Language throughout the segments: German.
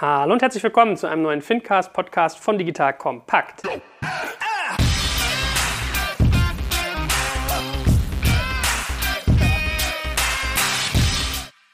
Hallo und herzlich willkommen zu einem neuen Fincast-Podcast von Digital Kompakt.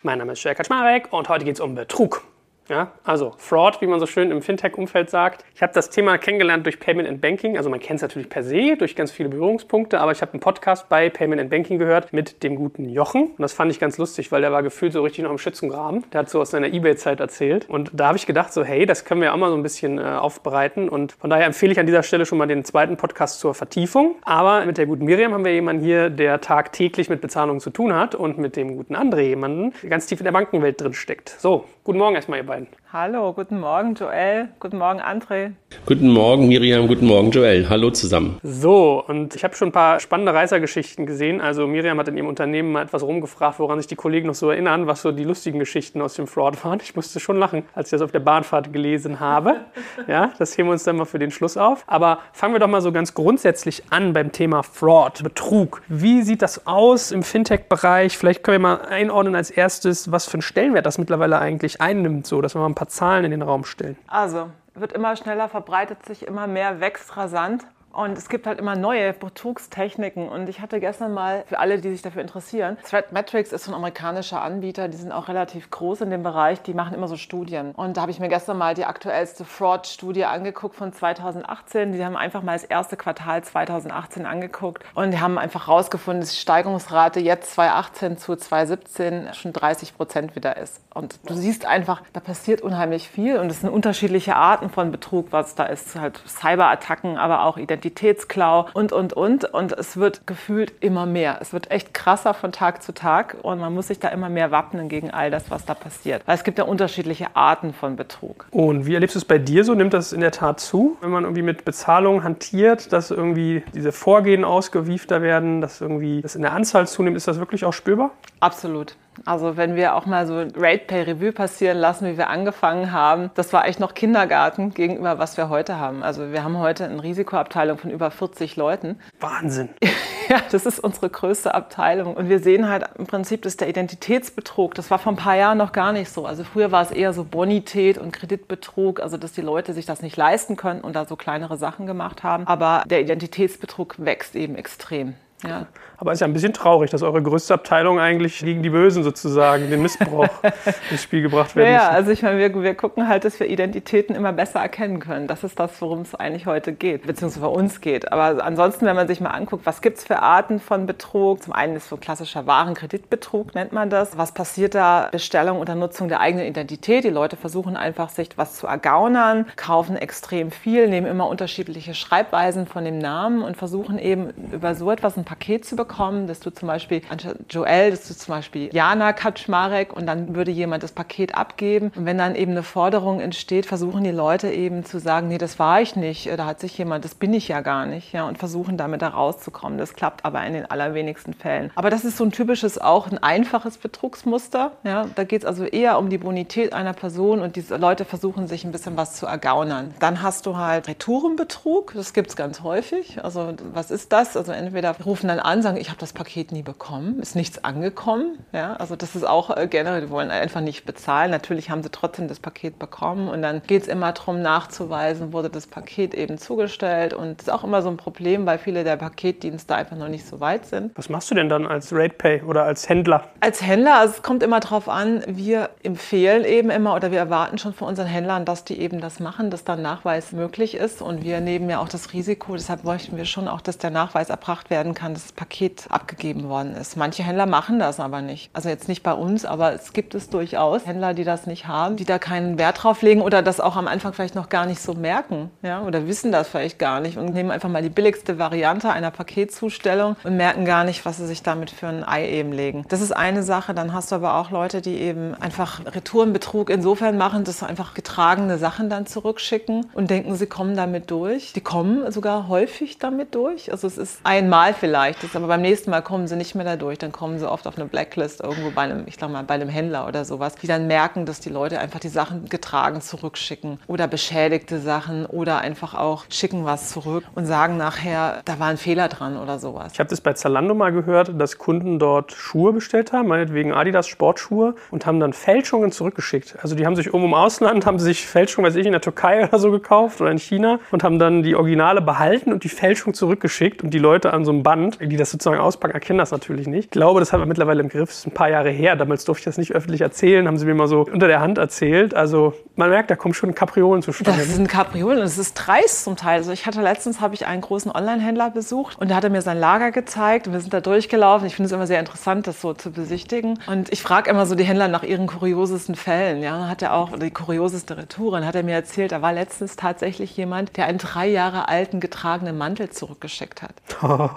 Mein Name ist Jörg Kaczmarek und heute geht es um Betrug. Ja, also Fraud, wie man so schön im Fintech-Umfeld sagt. Ich habe das Thema kennengelernt durch Payment and Banking. Also man kennt es natürlich per se durch ganz viele Berührungspunkte, aber ich habe einen Podcast bei Payment and Banking gehört mit dem guten Jochen. Und das fand ich ganz lustig, weil der war gefühlt so richtig noch im Schützengraben. Der hat so aus seiner Ebay-Zeit erzählt. Und da habe ich gedacht, so hey, das können wir ja auch mal so ein bisschen äh, aufbereiten. Und von daher empfehle ich an dieser Stelle schon mal den zweiten Podcast zur Vertiefung. Aber mit der guten Miriam haben wir jemanden hier, der tagtäglich mit Bezahlungen zu tun hat und mit dem guten André jemanden, der ganz tief in der Bankenwelt drin steckt. So, guten Morgen erstmal, ihr beiden. Hallo, guten Morgen Joel, guten Morgen André. Guten Morgen Miriam, guten Morgen Joel. Hallo zusammen. So, und ich habe schon ein paar spannende Reisergeschichten gesehen. Also Miriam hat in ihrem Unternehmen mal etwas rumgefragt, woran sich die Kollegen noch so erinnern, was so die lustigen Geschichten aus dem Fraud waren. Ich musste schon lachen, als ich das auf der Bahnfahrt gelesen habe. Ja, das heben wir uns dann mal für den Schluss auf. Aber fangen wir doch mal so ganz grundsätzlich an beim Thema Fraud, Betrug. Wie sieht das aus im Fintech-Bereich? Vielleicht können wir mal einordnen als erstes, was für einen Stellenwert das mittlerweile eigentlich einnimmt, so dass dass wir mal ein paar Zahlen in den Raum stellen? Also, wird immer schneller, verbreitet sich immer mehr, wächst rasant. Und es gibt halt immer neue Betrugstechniken. Und ich hatte gestern mal, für alle, die sich dafür interessieren, Threatmetrics ist so ein amerikanischer Anbieter, die sind auch relativ groß in dem Bereich, die machen immer so Studien. Und da habe ich mir gestern mal die aktuellste Fraud-Studie angeguckt von 2018. Die haben einfach mal das erste Quartal 2018 angeguckt und die haben einfach rausgefunden, dass die Steigungsrate jetzt 2018 zu 2017 schon 30 Prozent wieder ist. Und du siehst einfach, da passiert unheimlich viel und es sind unterschiedliche Arten von Betrug, was da ist. Halt Cyberattacken, aber auch Identität. Identitätsklau und, und, und. Und es wird gefühlt immer mehr. Es wird echt krasser von Tag zu Tag und man muss sich da immer mehr wappnen gegen all das, was da passiert. Weil es gibt ja unterschiedliche Arten von Betrug. Und wie erlebst du es bei dir so? Nimmt das in der Tat zu, wenn man irgendwie mit Bezahlung hantiert, dass irgendwie diese Vorgehen ausgewiefter werden, dass irgendwie das in der Anzahl zunimmt? Ist das wirklich auch spürbar? Absolut. Also wenn wir auch mal so Pay Review passieren lassen, wie wir angefangen haben, das war echt noch Kindergarten gegenüber was wir heute haben. Also wir haben heute eine Risikoabteilung von über 40 Leuten. Wahnsinn. ja, das ist unsere größte Abteilung. Und wir sehen halt im Prinzip, dass der Identitätsbetrug, das war vor ein paar Jahren noch gar nicht so. Also früher war es eher so Bonität und Kreditbetrug, also dass die Leute sich das nicht leisten können und da so kleinere Sachen gemacht haben. Aber der Identitätsbetrug wächst eben extrem. Ja. Aber es ist ja ein bisschen traurig, dass eure größte Abteilung eigentlich gegen die Bösen sozusagen, den Missbrauch ins Spiel gebracht werden. Ja, also ich meine, wir, wir gucken halt, dass wir Identitäten immer besser erkennen können. Das ist das, worum es eigentlich heute geht, beziehungsweise bei uns geht. Aber ansonsten, wenn man sich mal anguckt, was gibt es für Arten von Betrug? Zum einen ist so klassischer Warenkreditbetrug, nennt man das. Was passiert da? Bestellung unter Nutzung der eigenen Identität. Die Leute versuchen einfach, sich was zu ergaunern, kaufen extrem viel, nehmen immer unterschiedliche Schreibweisen von dem Namen und versuchen eben über so etwas ein Paket zu bekommen, dass du zum Beispiel anstatt Joel, dass du zum Beispiel Jana Kaczmarek und dann würde jemand das Paket abgeben. Und wenn dann eben eine Forderung entsteht, versuchen die Leute eben zu sagen, nee, das war ich nicht, da hat sich jemand, das bin ich ja gar nicht, ja, und versuchen damit da rauszukommen. Das klappt aber in den allerwenigsten Fällen. Aber das ist so ein typisches, auch ein einfaches Betrugsmuster. Ja, da geht es also eher um die Bonität einer Person und diese Leute versuchen sich ein bisschen was zu ergaunern. Dann hast du halt Retourenbetrug, das gibt es ganz häufig. Also was ist das? Also entweder rufen dann an, sagen, ich habe das Paket nie bekommen, ist nichts angekommen. Ja, also das ist auch äh, generell, die wollen einfach nicht bezahlen. Natürlich haben sie trotzdem das Paket bekommen und dann geht es immer darum nachzuweisen, wurde das Paket eben zugestellt und das ist auch immer so ein Problem, weil viele der Paketdienste einfach noch nicht so weit sind. Was machst du denn dann als RatePay oder als Händler? Als Händler, also es kommt immer darauf an, wir empfehlen eben immer oder wir erwarten schon von unseren Händlern, dass die eben das machen, dass dann Nachweis möglich ist und wir nehmen ja auch das Risiko, deshalb möchten wir schon auch, dass der Nachweis erbracht werden kann, das Paket abgegeben worden ist. Manche Händler machen das aber nicht. Also jetzt nicht bei uns, aber es gibt es durchaus Händler, die das nicht haben, die da keinen Wert drauf legen oder das auch am Anfang vielleicht noch gar nicht so merken ja, oder wissen das vielleicht gar nicht und nehmen einfach mal die billigste Variante einer Paketzustellung und merken gar nicht, was sie sich damit für ein Ei eben legen. Das ist eine Sache. Dann hast du aber auch Leute, die eben einfach Retourenbetrug insofern machen, dass sie einfach getragene Sachen dann zurückschicken und denken, sie kommen damit durch. Die kommen sogar häufig damit durch. Also es ist einmal vielleicht vielleicht ist, aber beim nächsten Mal kommen sie nicht mehr da durch. Dann kommen sie oft auf eine Blacklist irgendwo bei einem, ich sag mal, bei einem Händler oder sowas, die dann merken, dass die Leute einfach die Sachen getragen zurückschicken oder beschädigte Sachen oder einfach auch schicken was zurück und sagen nachher, da war ein Fehler dran oder sowas. Ich habe das bei Zalando mal gehört, dass Kunden dort Schuhe bestellt haben, meinetwegen Adidas Sportschuhe und haben dann Fälschungen zurückgeschickt. Also die haben sich irgendwo im Ausland, haben sich Fälschungen, weiß ich, in der Türkei oder so gekauft oder in China und haben dann die Originale behalten und die Fälschung zurückgeschickt und die Leute an so einem Band, die das sozusagen auspacken, erkennen das natürlich nicht. Ich glaube, das hat man mittlerweile im Griff. Das ist ein paar Jahre her. Damals durfte ich das nicht öffentlich erzählen, haben sie mir mal so unter der Hand erzählt. Also man merkt, da kommen schon Kapriolen zustande. Das sind Kapriolen und es ist dreist zum Teil. Also ich hatte letztens habe ich einen großen Online-Händler besucht und da hat er mir sein Lager gezeigt und wir sind da durchgelaufen. Ich finde es immer sehr interessant, das so zu besichtigen. Und ich frage immer so die Händler nach ihren kuriosesten Fällen. Ja, hat er auch die kurioseste Retouren. Hat er mir erzählt, da war letztens tatsächlich jemand, der einen drei Jahre alten getragenen Mantel zurückgeschickt hat.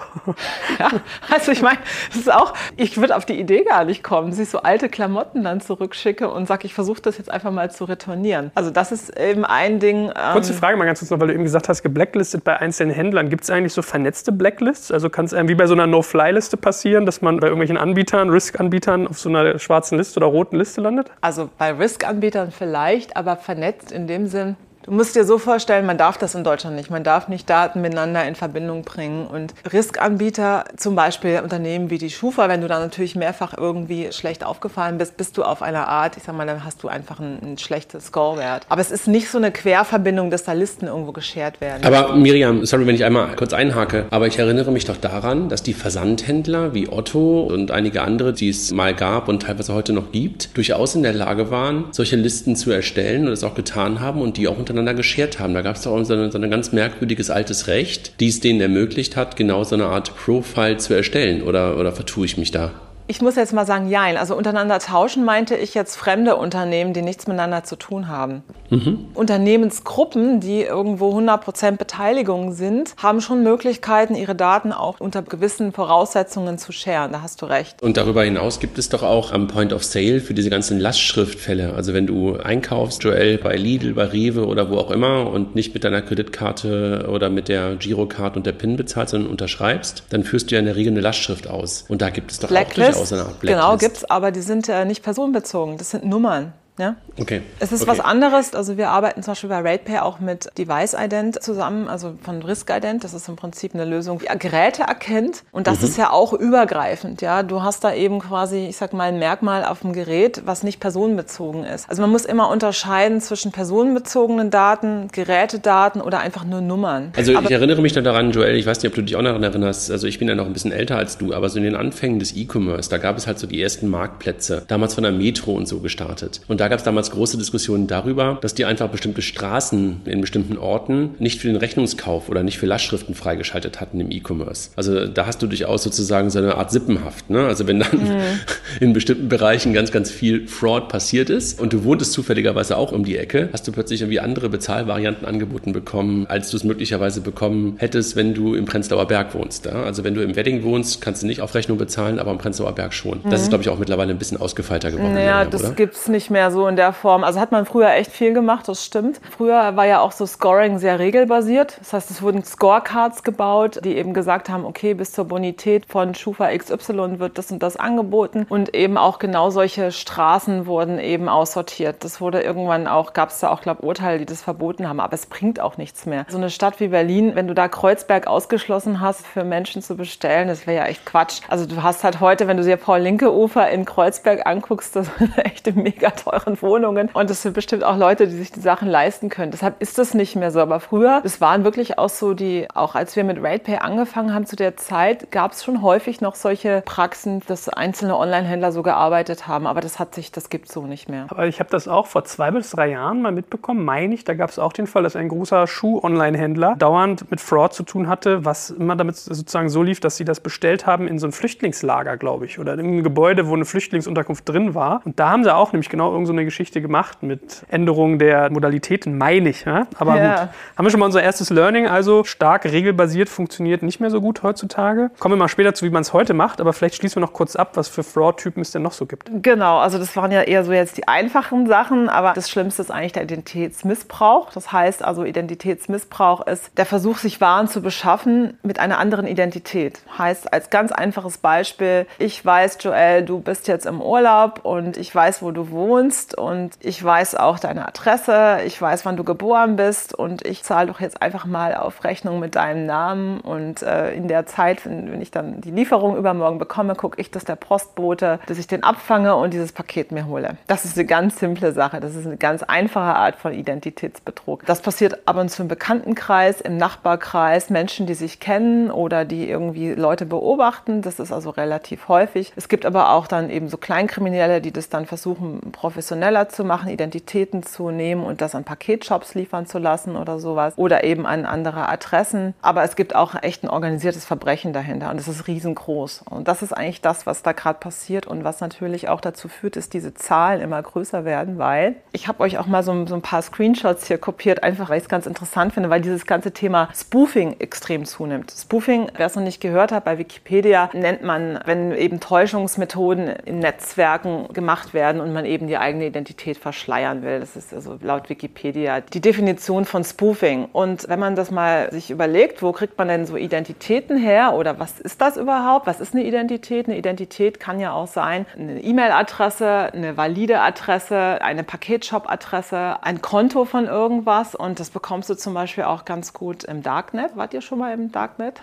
ja, also ich meine, das ist auch, ich würde auf die Idee gar nicht kommen, dass ich so alte Klamotten dann zurückschicke und sage, ich versuche das jetzt einfach mal zu retournieren. Also das ist eben ein Ding. Ähm Kurze Frage mal ganz kurz noch, weil du eben gesagt hast, geblacklistet bei einzelnen Händlern. Gibt es eigentlich so vernetzte Blacklists? Also kann es wie bei so einer No-Fly-Liste passieren, dass man bei irgendwelchen Anbietern, Risk-Anbietern auf so einer schwarzen Liste oder roten Liste landet? Also bei Risk-Anbietern vielleicht, aber vernetzt in dem Sinn, Du musst dir so vorstellen, man darf das in Deutschland nicht. Man darf nicht Daten miteinander in Verbindung bringen. Und Riskanbieter, zum Beispiel Unternehmen wie die Schufa, wenn du da natürlich mehrfach irgendwie schlecht aufgefallen bist, bist du auf einer Art, ich sag mal, dann hast du einfach einen, einen schlechten Scorewert. Aber es ist nicht so eine Querverbindung, dass da Listen irgendwo geshared werden. Aber Miriam, sorry, wenn ich einmal kurz einhake, aber ich erinnere mich doch daran, dass die Versandhändler wie Otto und einige andere, die es mal gab und teilweise heute noch gibt, durchaus in der Lage waren, solche Listen zu erstellen und es auch getan haben und die auch unter miteinander geschert haben. Da gab es doch so, eine, so ein ganz merkwürdiges altes Recht, die es denen ermöglicht hat, genau so eine Art Profile zu erstellen. Oder, oder vertue ich mich da? Ich muss jetzt mal sagen, jein. Also untereinander tauschen meinte ich jetzt fremde Unternehmen, die nichts miteinander zu tun haben. Mhm. Unternehmensgruppen, die irgendwo 100% Beteiligung sind, haben schon Möglichkeiten, ihre Daten auch unter gewissen Voraussetzungen zu scheren. Da hast du recht. Und darüber hinaus gibt es doch auch am Point of Sale für diese ganzen Lastschriftfälle. Also wenn du einkaufst, Joel, bei Lidl, bei Rewe oder wo auch immer und nicht mit deiner Kreditkarte oder mit der Girocard und der PIN bezahlst, sondern unterschreibst, dann führst du ja in der Regel eine Lastschrift aus. Und da gibt es doch Blacklist. auch durchaus eine Art Blacklist. Genau, gibt es, aber die sind ja nicht personenbezogen. Das sind Nummern. Ja? Okay. Es ist okay. was anderes. Also wir arbeiten zum Beispiel bei RatePay auch mit Device Ident zusammen, also von Risk Ident. Das ist im Prinzip eine Lösung, die Geräte erkennt. Und das mhm. ist ja auch übergreifend. Ja, du hast da eben quasi, ich sag mal, ein Merkmal auf dem Gerät, was nicht personenbezogen ist. Also man muss immer unterscheiden zwischen personenbezogenen Daten, Gerätedaten oder einfach nur Nummern. Also aber ich erinnere mich noch daran, Joel, ich weiß nicht, ob du dich auch daran erinnerst. Also ich bin ja noch ein bisschen älter als du, aber so in den Anfängen des E-Commerce, da gab es halt so die ersten Marktplätze, damals von der Metro und so gestartet. Und da da gab es damals große Diskussionen darüber, dass die einfach bestimmte Straßen in bestimmten Orten nicht für den Rechnungskauf oder nicht für Lastschriften freigeschaltet hatten im E-Commerce. Also da hast du durchaus sozusagen so eine Art Sippenhaft. Ne? Also wenn dann mhm. in bestimmten Bereichen ganz, ganz viel Fraud passiert ist und du wohntest zufälligerweise auch um die Ecke, hast du plötzlich irgendwie andere Bezahlvarianten angeboten bekommen, als du es möglicherweise bekommen hättest, wenn du im Prenzlauer Berg wohnst. Ja? Also wenn du im Wedding wohnst, kannst du nicht auf Rechnung bezahlen, aber im Prenzlauer Berg schon. Mhm. Das ist, glaube ich, auch mittlerweile ein bisschen ausgefeilter geworden. Naja, das gibt es nicht mehr so so in der Form. Also hat man früher echt viel gemacht, das stimmt. Früher war ja auch so Scoring sehr regelbasiert. Das heißt, es wurden Scorecards gebaut, die eben gesagt haben, okay, bis zur Bonität von Schufa XY wird das und das angeboten. Und eben auch genau solche Straßen wurden eben aussortiert. Das wurde irgendwann auch, gab es da auch, glaube Urteile, die das verboten haben. Aber es bringt auch nichts mehr. So eine Stadt wie Berlin, wenn du da Kreuzberg ausgeschlossen hast, für Menschen zu bestellen, das wäre ja echt Quatsch. Also du hast halt heute, wenn du dir Paul-Linke-Ufer in Kreuzberg anguckst, das ist echt mega teure teuren Wohnungen. Und es sind bestimmt auch Leute, die sich die Sachen leisten können. Deshalb ist das nicht mehr so. Aber früher, es waren wirklich auch so die, auch als wir mit RatePay angefangen haben zu der Zeit, gab es schon häufig noch solche Praxen, dass einzelne Online-Händler so gearbeitet haben. Aber das hat sich, das gibt es so nicht mehr. Aber ich habe das auch vor zwei bis drei Jahren mal mitbekommen, meine ich. Da gab es auch den Fall, dass ein großer Schuh-Online-Händler dauernd mit Fraud zu tun hatte, was immer damit sozusagen so lief, dass sie das bestellt haben in so ein Flüchtlingslager, glaube ich, oder in einem Gebäude, wo eine Flüchtlingsunterkunft drin war. Und da haben sie auch nämlich genau irgendeine so eine Geschichte gemacht mit Änderungen der Modalitäten, meine ich. Ja? Aber Ja. gut, haben wir schon mal unser erstes Learning. Also stark regelbasiert funktioniert nicht mehr so gut heutzutage. Kommen wir mal später zu, wie man es heute macht. Aber vielleicht schließen wir noch kurz ab, was für Fraud-Typen es denn noch so gibt. Genau, also das waren ja eher so jetzt die einfachen Sachen, aber das Schlimmste ist eigentlich der Identitätsmissbrauch. Das heißt also, Identitätsmissbrauch ist der Versuch, sich Waren zu beschaffen mit einer anderen Identität. Heißt als ganz einfaches Beispiel, ich weiß, Joel, du bist jetzt im Urlaub und ich weiß, wo du wohnst und ich weiß auch deine Adresse, ich weiß, wann du geboren bist und ich zahle doch jetzt einfach mal auf Rechnung mit deinem Namen und äh, in der Zeit, wenn, wenn ich dann die Lieferung übermorgen bekomme, gucke ich, dass der Postbote, dass ich den abfange und dieses Paket mir hole. Das ist eine ganz simple Sache. Das ist eine ganz einfache Art von Identitätsbetrug. Das passiert ab und zu im Bekanntenkreis, im Nachbarkreis, Menschen, die sich kennen oder die irgendwie Leute beobachten. Das ist also relativ häufig. Es gibt aber auch dann eben so Kleinkriminelle, die das dann versuchen, professioneller zu machen, Identitäten zu nehmen und das an Paketshops liefern zu lassen oder sowas. Oder eben an andere Adressen. Aber es gibt auch echt ein organisiertes Verbrechen dahinter und das ist riesengroß. Und das ist eigentlich das, was da gerade passiert und was natürlich auch dazu führt, dass diese Zahlen immer größer werden, weil ich habe euch auch mal so, so ein paar Screenshots hier kopiert, einfach weil ich es ganz interessant finde, weil dieses ganze Thema Spoofing extrem zunimmt. Spoofing, wer es noch nicht gehört hat, bei Wikipedia nennt man, wenn eben Täuschungsmethoden in Netzwerken gemacht werden und man eben die eigene Identität verschleiern will. Das ist also laut Wikipedia die Definition von Spoofing. Und wenn man das mal sich überlegt, wo kriegt man denn so Identitäten her oder was ist das überhaupt? Was ist eine Identität? Eine Identität kann ja auch sein eine E-Mail-Adresse, eine valide Adresse, eine Paketshop-Adresse, ein Konto von irgendwas und das bekommst du zum Beispiel auch ganz gut im Darknet. Wart ihr schon mal im Darknet?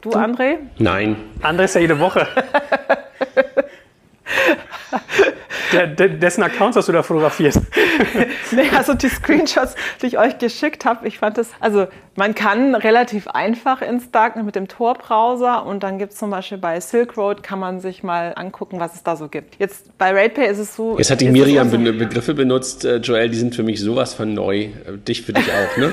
Du, André? Nein. André ist ja jede Woche. Der, dessen Accounts hast du da fotografiert. Nee, also die Screenshots, die ich euch geschickt habe, ich fand das, also man kann relativ einfach ins Darknet mit dem Tor-Browser und dann gibt es zum Beispiel bei Silk Road, kann man sich mal angucken, was es da so gibt. Jetzt bei RatePay ist es so. Jetzt hat die Miriam so- Be Begriffe benutzt, äh, Joel, die sind für mich sowas von neu. Äh, Dich für dich auch, ne?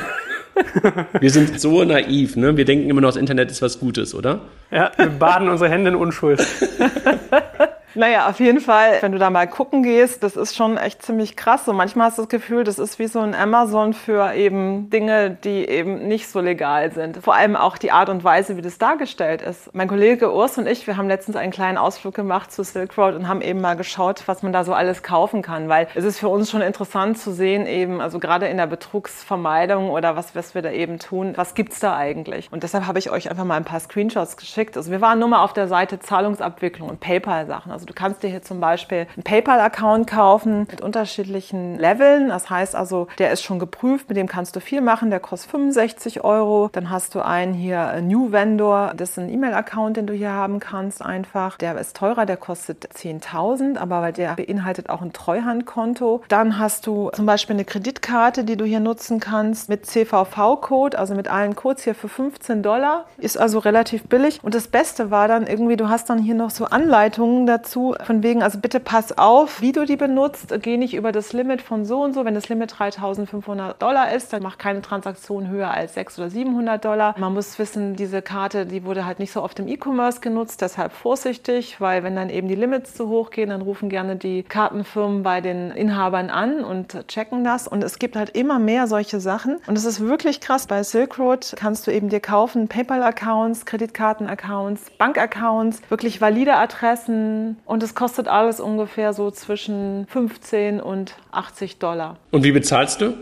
Wir sind so naiv, ne? Wir denken immer noch, das Internet ist was Gutes, oder? Ja, wir baden unsere Hände in Unschuld. Naja, auf jeden Fall, wenn du da mal gucken gehst, das ist schon echt ziemlich krass. Und manchmal hast du das Gefühl, das ist wie so ein Amazon für eben Dinge, die eben nicht so legal sind. Vor allem auch die Art und Weise, wie das dargestellt ist. Mein Kollege Urs und ich, wir haben letztens einen kleinen Ausflug gemacht zu Silk Road und haben eben mal geschaut, was man da so alles kaufen kann. Weil es ist für uns schon interessant zu sehen, eben, also gerade in der Betrugsvermeidung oder was, was wir da eben tun, was gibt's da eigentlich? Und deshalb habe ich euch einfach mal ein paar Screenshots geschickt. Also wir waren nur mal auf der Seite Zahlungsabwicklung und PayPal-Sachen. Also du kannst dir hier zum Beispiel einen PayPal-Account kaufen mit unterschiedlichen Leveln. Das heißt also, der ist schon geprüft, mit dem kannst du viel machen. Der kostet 65 Euro. Dann hast du einen hier, äh, New Vendor. Das ist ein E-Mail-Account, den du hier haben kannst einfach. Der ist teurer, der kostet 10.000, aber weil der beinhaltet auch ein Treuhandkonto. Dann hast du zum Beispiel eine Kreditkarte, die du hier nutzen kannst mit CVV-Code, also mit allen Codes hier für 15 Dollar. Ist also relativ billig. Und das Beste war dann irgendwie, du hast dann hier noch so Anleitungen dazu, von wegen, also bitte pass auf, wie du die benutzt. Geh nicht über das Limit von so und so. Wenn das Limit 3500 Dollar ist, dann mach keine Transaktion höher als 600 oder 700 Dollar. Man muss wissen, diese Karte, die wurde halt nicht so oft im E-Commerce genutzt, deshalb vorsichtig, weil wenn dann eben die Limits zu hoch gehen, dann rufen gerne die Kartenfirmen bei den Inhabern an und checken das. Und es gibt halt immer mehr solche Sachen. Und es ist wirklich krass. Bei Silk Road kannst du eben dir kaufen PayPal-Accounts, Kreditkarten-Accounts, Bank-Accounts, wirklich valide Adressen. Und es kostet alles ungefähr so zwischen 15 und 80 Dollar. Und wie bezahlst du?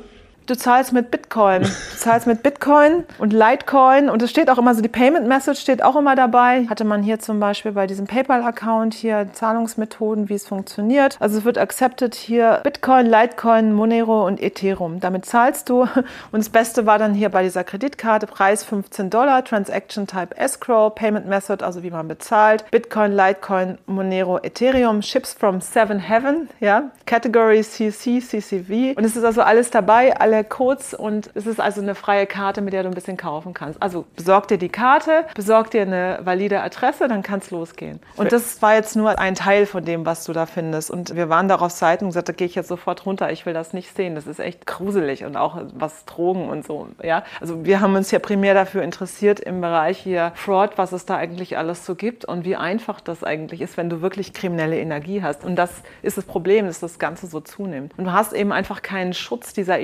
Du zahlst mit Bitcoin. Du zahlst mit Bitcoin und Litecoin. Und es steht auch immer so, die Payment Message steht auch immer dabei. Hatte man hier zum Beispiel bei diesem PayPal-Account hier Zahlungsmethoden, wie es funktioniert. Also es wird accepted hier Bitcoin, Litecoin, Monero und Ethereum. Damit zahlst du. Und das Beste war dann hier bei dieser Kreditkarte Preis 15 Dollar, Transaction Type Escrow, Payment Method, also wie man bezahlt. Bitcoin, Litecoin, Monero, Ethereum, Ships from Seven Heaven, ja. Category CC, CCV. Und es ist also alles dabei, alles alle Codes und es ist also eine freie Karte, mit der du ein bisschen kaufen kannst. Also besorg dir die Karte, besorg dir eine valide Adresse, dann kann es losgehen. Und das war jetzt nur ein Teil von dem, was du da findest. Und wir waren da auf Seiten und gesagt, da gehe ich jetzt sofort runter, ich will das nicht sehen. Das ist echt gruselig und auch was Drogen und so. Ja? Also wir haben uns ja primär dafür interessiert im Bereich hier Fraud, was es da eigentlich alles so gibt und wie einfach das eigentlich ist, wenn du wirklich kriminelle Energie hast. Und das ist das Problem, dass das Ganze so zunimmt. Und du hast eben einfach keinen Schutz dieser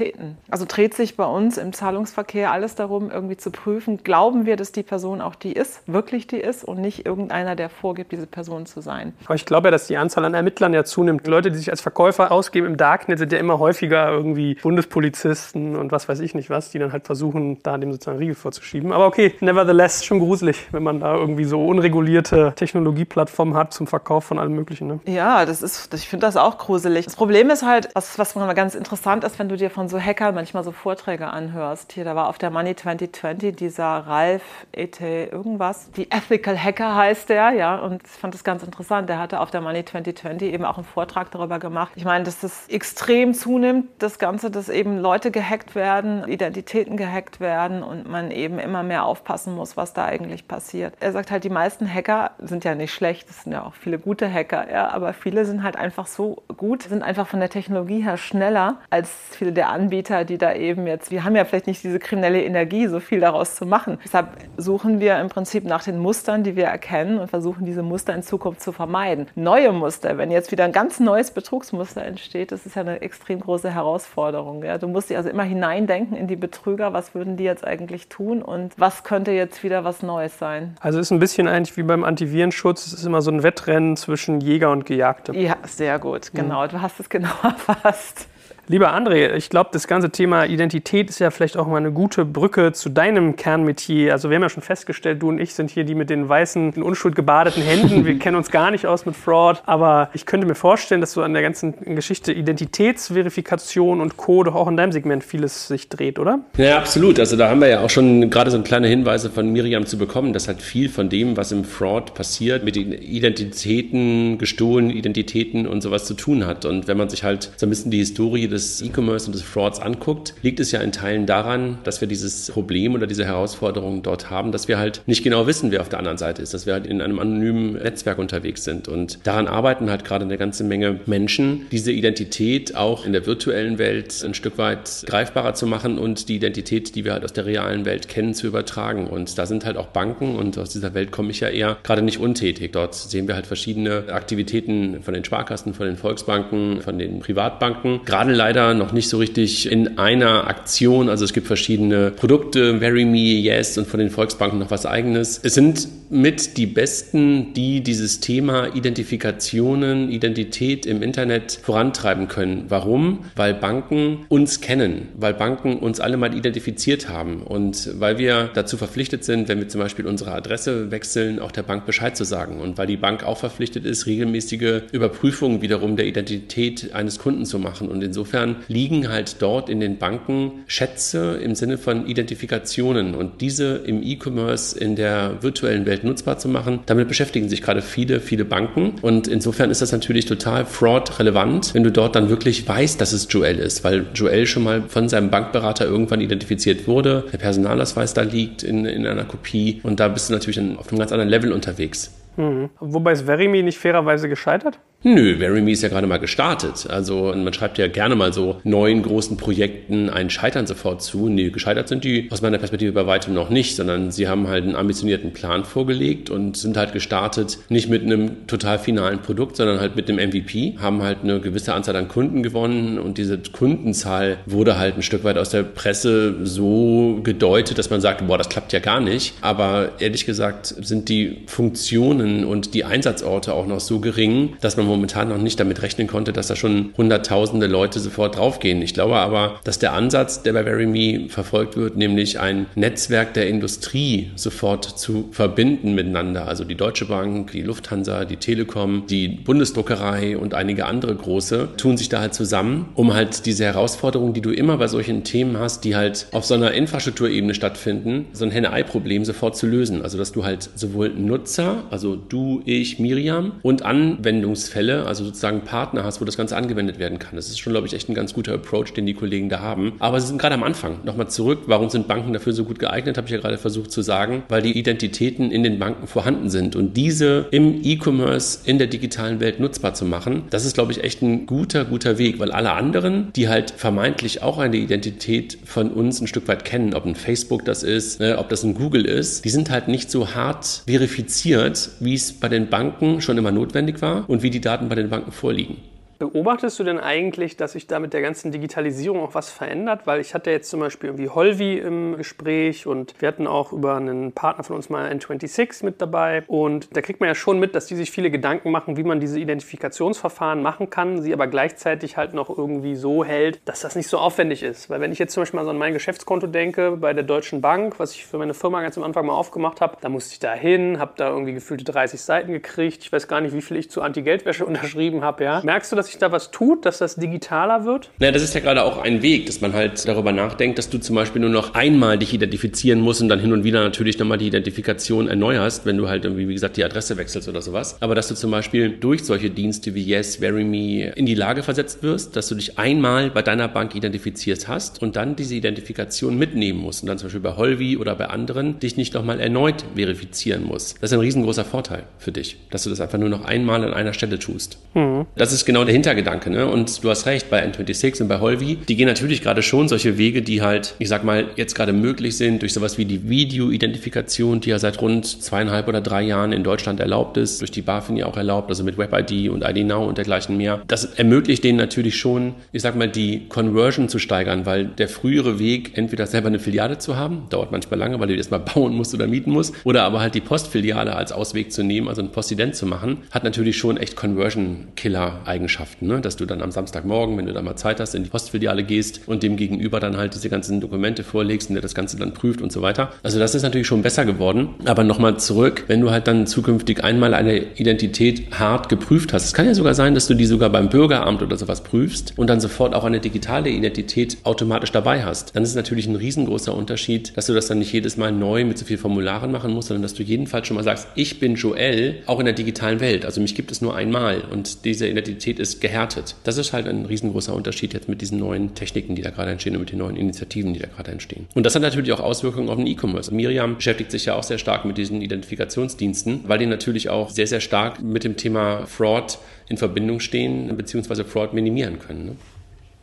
Identitäten. Also dreht sich bei uns im Zahlungsverkehr alles darum, irgendwie zu prüfen, glauben wir, dass die Person auch die ist, wirklich die ist und nicht irgendeiner, der vorgibt, diese Person zu sein. Aber ich glaube ja, dass die Anzahl an Ermittlern ja zunimmt. Leute, die sich als Verkäufer ausgeben im Darknet, sind ja immer häufiger irgendwie Bundespolizisten und was weiß ich nicht was, die dann halt versuchen, da dem sozusagen Riegel vorzuschieben. Aber okay, nevertheless, schon gruselig, wenn man da irgendwie so unregulierte Technologieplattformen hat zum Verkauf von allem Möglichen. Ne? Ja, das ist, ich finde das auch gruselig. Das Problem ist halt, was, was mal ganz interessant ist, wenn du dir von so Hackern manchmal so Vorträge anhörst. Hier, da war auf der Money 2020 dieser Ralf E.T. irgendwas. Die Ethical Hacker heißt der, ja, und ich fand das ganz interessant. Der hatte auf der Money 2020 eben auch einen Vortrag darüber gemacht. Ich meine, dass das extrem zunimmt, das Ganze, dass eben Leute gehackt werden, Identitäten gehackt werden und man eben immer mehr aufpassen muss, was da eigentlich passiert. Er sagt halt, die meisten Hacker sind ja nicht schlecht, es sind ja auch viele gute Hacker, ja, aber viele sind halt einfach so gut, sind einfach von der Technologie her schneller als viele der Anbieter, die da eben jetzt, wir haben ja vielleicht nicht diese kriminelle Energie, so viel daraus zu machen. Deshalb suchen wir im Prinzip nach den Mustern, die wir erkennen und versuchen diese Muster in Zukunft zu vermeiden. Neue Muster, wenn jetzt wieder ein ganz neues Betrugsmuster entsteht, das ist ja eine extrem große Herausforderung. Ja. Du musst dich also immer hineindenken in die Betrüger, was würden die jetzt eigentlich tun und was könnte jetzt wieder was Neues sein. Also ist ein bisschen eigentlich wie beim Antivirenschutz, es ist immer so ein Wettrennen zwischen Jäger und Gejagte. Ja, sehr gut, genau. Mhm. Du hast es genau erfasst. Lieber André, ich glaube, das ganze Thema Identität ist ja vielleicht auch mal eine gute Brücke zu deinem Kernmetier. Also wir haben ja schon festgestellt, du und ich sind hier die mit den weißen, in Unschuld gebadeten Händen. Wir kennen uns gar nicht aus mit Fraud. Aber ich könnte mir vorstellen, dass so an der ganzen Geschichte Identitätsverifikation und Code auch in deinem Segment vieles sich dreht, oder? Ja, absolut. Also da haben wir ja auch schon gerade so kleine Hinweise von Miriam zu bekommen, dass halt viel von dem, was im Fraud passiert, mit den Identitäten, gestohlenen Identitäten und sowas zu tun hat. Und wenn man sich halt so ein bisschen die Historie des des E-Commerce und des Frauds anguckt, liegt es ja in Teilen daran, dass wir dieses Problem oder diese Herausforderung dort haben, dass wir halt nicht genau wissen, wer auf der anderen Seite ist, dass wir halt in einem anonymen Netzwerk unterwegs sind. Und daran arbeiten halt gerade eine ganze Menge Menschen, diese Identität auch in der virtuellen Welt ein Stück weit greifbarer zu machen und die Identität, die wir halt aus der realen Welt kennen, zu übertragen. Und da sind halt auch Banken und aus dieser Welt komme ich ja eher gerade nicht untätig. Dort sehen wir halt verschiedene Aktivitäten von den Sparkassen, von den Volksbanken, von den Privatbanken. Gerade leider leider noch nicht so richtig in einer Aktion. Also es gibt verschiedene Produkte, Marry Me, Yes und von den Volksbanken noch was eigenes. Es sind mit die besten, die dieses Thema Identifikationen, Identität im Internet vorantreiben können. Warum? Weil Banken uns kennen, weil Banken uns alle mal identifiziert haben und weil wir dazu verpflichtet sind, wenn wir zum Beispiel unsere Adresse wechseln, auch der Bank Bescheid zu sagen und weil die Bank auch verpflichtet ist, regelmäßige Überprüfungen wiederum der Identität eines Kunden zu machen. Und insofern liegen halt dort in den Banken Schätze im Sinne von Identifikationen und diese im E-Commerce in der virtuellen Welt Welt nutzbar zu machen. Damit beschäftigen sich gerade viele, viele Banken. Und insofern ist das natürlich total fraud-relevant, wenn du dort dann wirklich weißt, dass es Joel ist, weil Joel schon mal von seinem Bankberater irgendwann identifiziert wurde, der Personalausweis da liegt in, in einer Kopie und da bist du natürlich auf einem ganz anderen Level unterwegs. Mhm. Wobei ist Verimi nicht fairerweise gescheitert? Nö, Verimi ist ja gerade mal gestartet. Also man schreibt ja gerne mal so neuen großen Projekten ein Scheitern sofort zu. Nee, gescheitert sind die aus meiner Perspektive bei weitem noch nicht, sondern sie haben halt einen ambitionierten Plan vorgelegt und sind halt gestartet nicht mit einem total finalen Produkt, sondern halt mit einem MVP, haben halt eine gewisse Anzahl an Kunden gewonnen und diese Kundenzahl wurde halt ein Stück weit aus der Presse so gedeutet, dass man sagt, boah, das klappt ja gar nicht. Aber ehrlich gesagt sind die Funktionen und die Einsatzorte auch noch so gering, dass man momentan noch nicht damit rechnen konnte, dass da schon hunderttausende Leute sofort draufgehen. Ich glaube aber, dass der Ansatz, der bei VeryMe verfolgt wird, nämlich ein Netzwerk der Industrie sofort zu verbinden miteinander, also die Deutsche Bank, die Lufthansa, die Telekom, die Bundesdruckerei und einige andere große, tun sich da halt zusammen, um halt diese Herausforderungen, die du immer bei solchen Themen hast, die halt auf so einer Infrastrukturebene stattfinden, so ein Henne-Ei-Problem sofort zu lösen. Also dass du halt sowohl Nutzer, also du, ich, Miriam und Anwendungsfälle Anwendungsfälle, also sozusagen Partner hast, wo das Ganze angewendet werden kann. Das ist schon, glaube ich, echt ein ganz guter Approach, den die Kollegen da haben. Aber sie sind gerade am Anfang. Nochmal zurück, warum sind Banken dafür so gut geeignet, habe ich ja gerade versucht zu sagen, weil die Identitäten in den Banken vorhanden sind und diese im E-Commerce in der digitalen Welt nutzbar zu machen, das ist, glaube ich, echt ein guter, guter Weg, weil alle anderen, die halt vermeintlich auch eine Identität von uns ein Stück weit kennen, ob ein Facebook das ist, ne, ob das ein Google ist, die sind halt nicht so hart verifiziert, wie es bei den Banken schon immer notwendig war und wie die Daten bei den Banken vorliegen. Beobachtest du denn eigentlich, dass sich da mit der ganzen Digitalisierung auch was verändert? Weil ich hatte jetzt zum Beispiel irgendwie Holvi im Gespräch und wir hatten auch über einen Partner von uns mal N26 mit dabei. Und da kriegt man ja schon mit, dass die sich viele Gedanken machen, wie man diese Identifikationsverfahren machen kann, sie aber gleichzeitig halt noch irgendwie so hält, dass das nicht so aufwendig ist. Weil wenn ich jetzt zum Beispiel mal so an mein Geschäftskonto denke bei der Deutschen Bank, was ich für meine Firma ganz am Anfang mal aufgemacht habe, da musste ich da hin, habe da irgendwie gefühlte 30 Seiten gekriegt. Ich weiß gar nicht, wie viel ich zu Anti-Geldwäsche unterschrieben habe. Ja? Merkst du, dass sich da was tut, dass das digitaler wird? Ja, das ist ja gerade auch ein Weg, dass man halt darüber nachdenkt, dass du zum Beispiel nur noch einmal dich identifizieren musst und dann hin und wieder natürlich nochmal die Identifikation erneuerst, wenn du halt irgendwie, wie gesagt, die Adresse wechselst oder sowas. Aber dass du zum Beispiel durch solche Dienste wie Yes, VeryMe in die Lage versetzt wirst, dass du dich einmal bei deiner Bank identifiziert hast und dann diese Identifikation mitnehmen musst und dann zum Beispiel bei Holvi oder bei anderen dich nicht nochmal erneut verifizieren musst. Das ist ein riesengroßer Vorteil für dich, dass du das einfach nur noch einmal an einer Stelle tust. Mhm. Das ist genau der Hintergedanke. Ne? Und du hast recht, bei N26 und bei Holvi, die gehen natürlich gerade schon solche Wege, die halt, ich sag mal, jetzt gerade möglich sind durch sowas wie die Video-Identifikation, die ja seit rund zweieinhalb oder drei Jahren in Deutschland erlaubt ist, durch die BaFin ja auch erlaubt, also mit WebID und ID Now und dergleichen mehr. Das ermöglicht denen natürlich schon, ich sag mal, die Conversion zu steigern, weil der frühere Weg, entweder selber eine Filiale zu haben, dauert manchmal lange, weil du die erstmal bauen musst oder mieten musst, oder aber halt die Postfiliale als Ausweg zu nehmen, also ein Postident zu machen, hat natürlich schon echt Conversion-Killer-Eigenschaften, ne? dass du dann am Samstagmorgen, wenn du da mal Zeit hast, in die Postfiliale gehst und dem Gegenüber dann halt diese ganzen Dokumente vorlegst und der das Ganze dann prüft und so weiter. Also das ist natürlich schon besser geworden. Aber nochmal zurück, wenn du halt dann zukünftig einmal eine Identität hart geprüft hast, es kann ja sogar sein, dass du die sogar beim Bürgeramt oder sowas prüfst und dann sofort auch eine digitale Identität automatisch dabei hast, dann ist es natürlich ein riesengroßer Unterschied, dass du das dann nicht jedes Mal neu mit so vielen Formularen machen musst, sondern dass du jedenfalls schon mal sagst, ich bin Joel, auch in der digitalen Welt. Also mich gibt es nur einmal und diese Identität gehärtet. Das ist halt ein riesengroßer Unterschied jetzt mit diesen neuen Techniken, die da gerade entstehen und mit den neuen Initiativen, die da gerade entstehen. Und das hat natürlich auch Auswirkungen auf den E-Commerce. Miriam beschäftigt sich ja auch sehr stark mit diesen Identifikationsdiensten, weil die natürlich auch sehr, sehr stark mit dem Thema Fraud in Verbindung stehen, beziehungsweise Fraud minimieren können. Ne?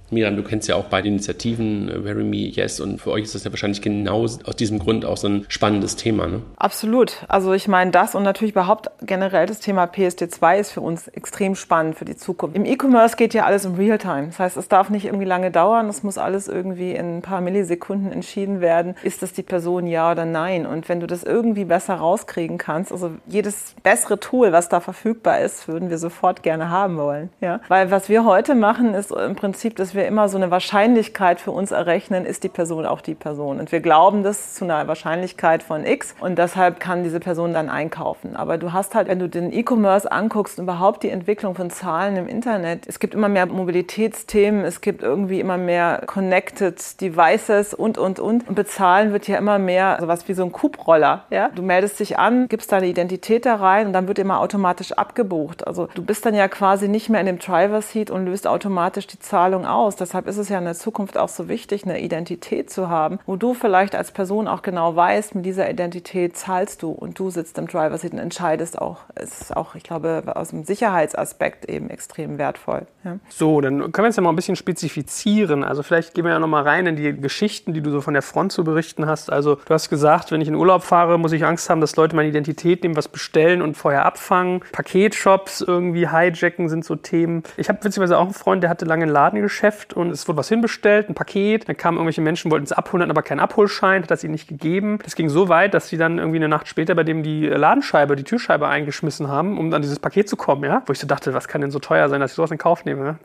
Miran, du kennst ja auch beide Initiativen, äh, Very Me, Yes, und für euch ist das ja wahrscheinlich genau aus diesem Grund auch so ein spannendes Thema. Ne? Absolut. Also ich meine, das und natürlich überhaupt generell das Thema PSD2 ist für uns extrem spannend für die Zukunft. Im E-Commerce geht ja alles im Realtime. Das heißt, es darf nicht irgendwie lange dauern, es muss alles irgendwie in ein paar Millisekunden entschieden werden. Ist das die Person ja oder nein? Und wenn du das irgendwie besser rauskriegen kannst, also jedes bessere Tool, was da verfügbar ist, würden wir sofort gerne haben wollen. Ja? Weil was wir heute machen, ist im Prinzip, dass wir wir immer so eine Wahrscheinlichkeit für uns errechnen, ist die Person auch die Person. Und wir glauben das zu einer Wahrscheinlichkeit von X und deshalb kann diese Person dann einkaufen. Aber du hast halt, wenn du den E-Commerce anguckst, überhaupt die Entwicklung von Zahlen im Internet, es gibt immer mehr Mobilitätsthemen, es gibt irgendwie immer mehr Connected Devices und, und, und. Und bezahlen wird ja immer mehr sowas wie so ein Kubroller. Ja? Du meldest dich an, gibst deine Identität da rein und dann wird immer automatisch abgebucht. Also du bist dann ja quasi nicht mehr in dem Driver Seat und löst automatisch die Zahlung aus aus. Deshalb ist es ja in der Zukunft auch so wichtig, eine Identität zu haben, wo du vielleicht als Person auch genau weißt, mit dieser Identität zahlst du und du sitzt im Driver Seat und entscheidest auch. Es ist auch, ich glaube, aus dem Sicherheitsaspekt eben extrem wertvoll. Ja. So, dann können wir es ja mal ein bisschen spezifizieren. Also vielleicht gehen wir ja noch mal rein in die Geschichten, die du so von der Front zu berichten hast. Also du hast gesagt, wenn ich in Urlaub fahre, muss ich Angst haben, dass Leute meine Identität nehmen, was bestellen und vorher abfangen. Paketshops irgendwie hijacken sind so Themen. Ich habe witzigerweise auch einen Freund, der hatte lange ein Ladengeschäft Geschäft und es wurde was hinbestellt, ein Paket. Dann kamen irgendwelche Menschen, wollten es abholen, hatten aber keinen Abholschein, hat das ihnen nicht gegeben. Das ging so weit, dass sie dann irgendwie eine Nacht später bei dem die Ladenscheibe, die Türscheibe eingeschmissen haben, um an dieses Paket zu kommen, ja. Wo ich so dachte, was kann denn so teuer sein, dass ich sowas in Kauf nehme? Ne?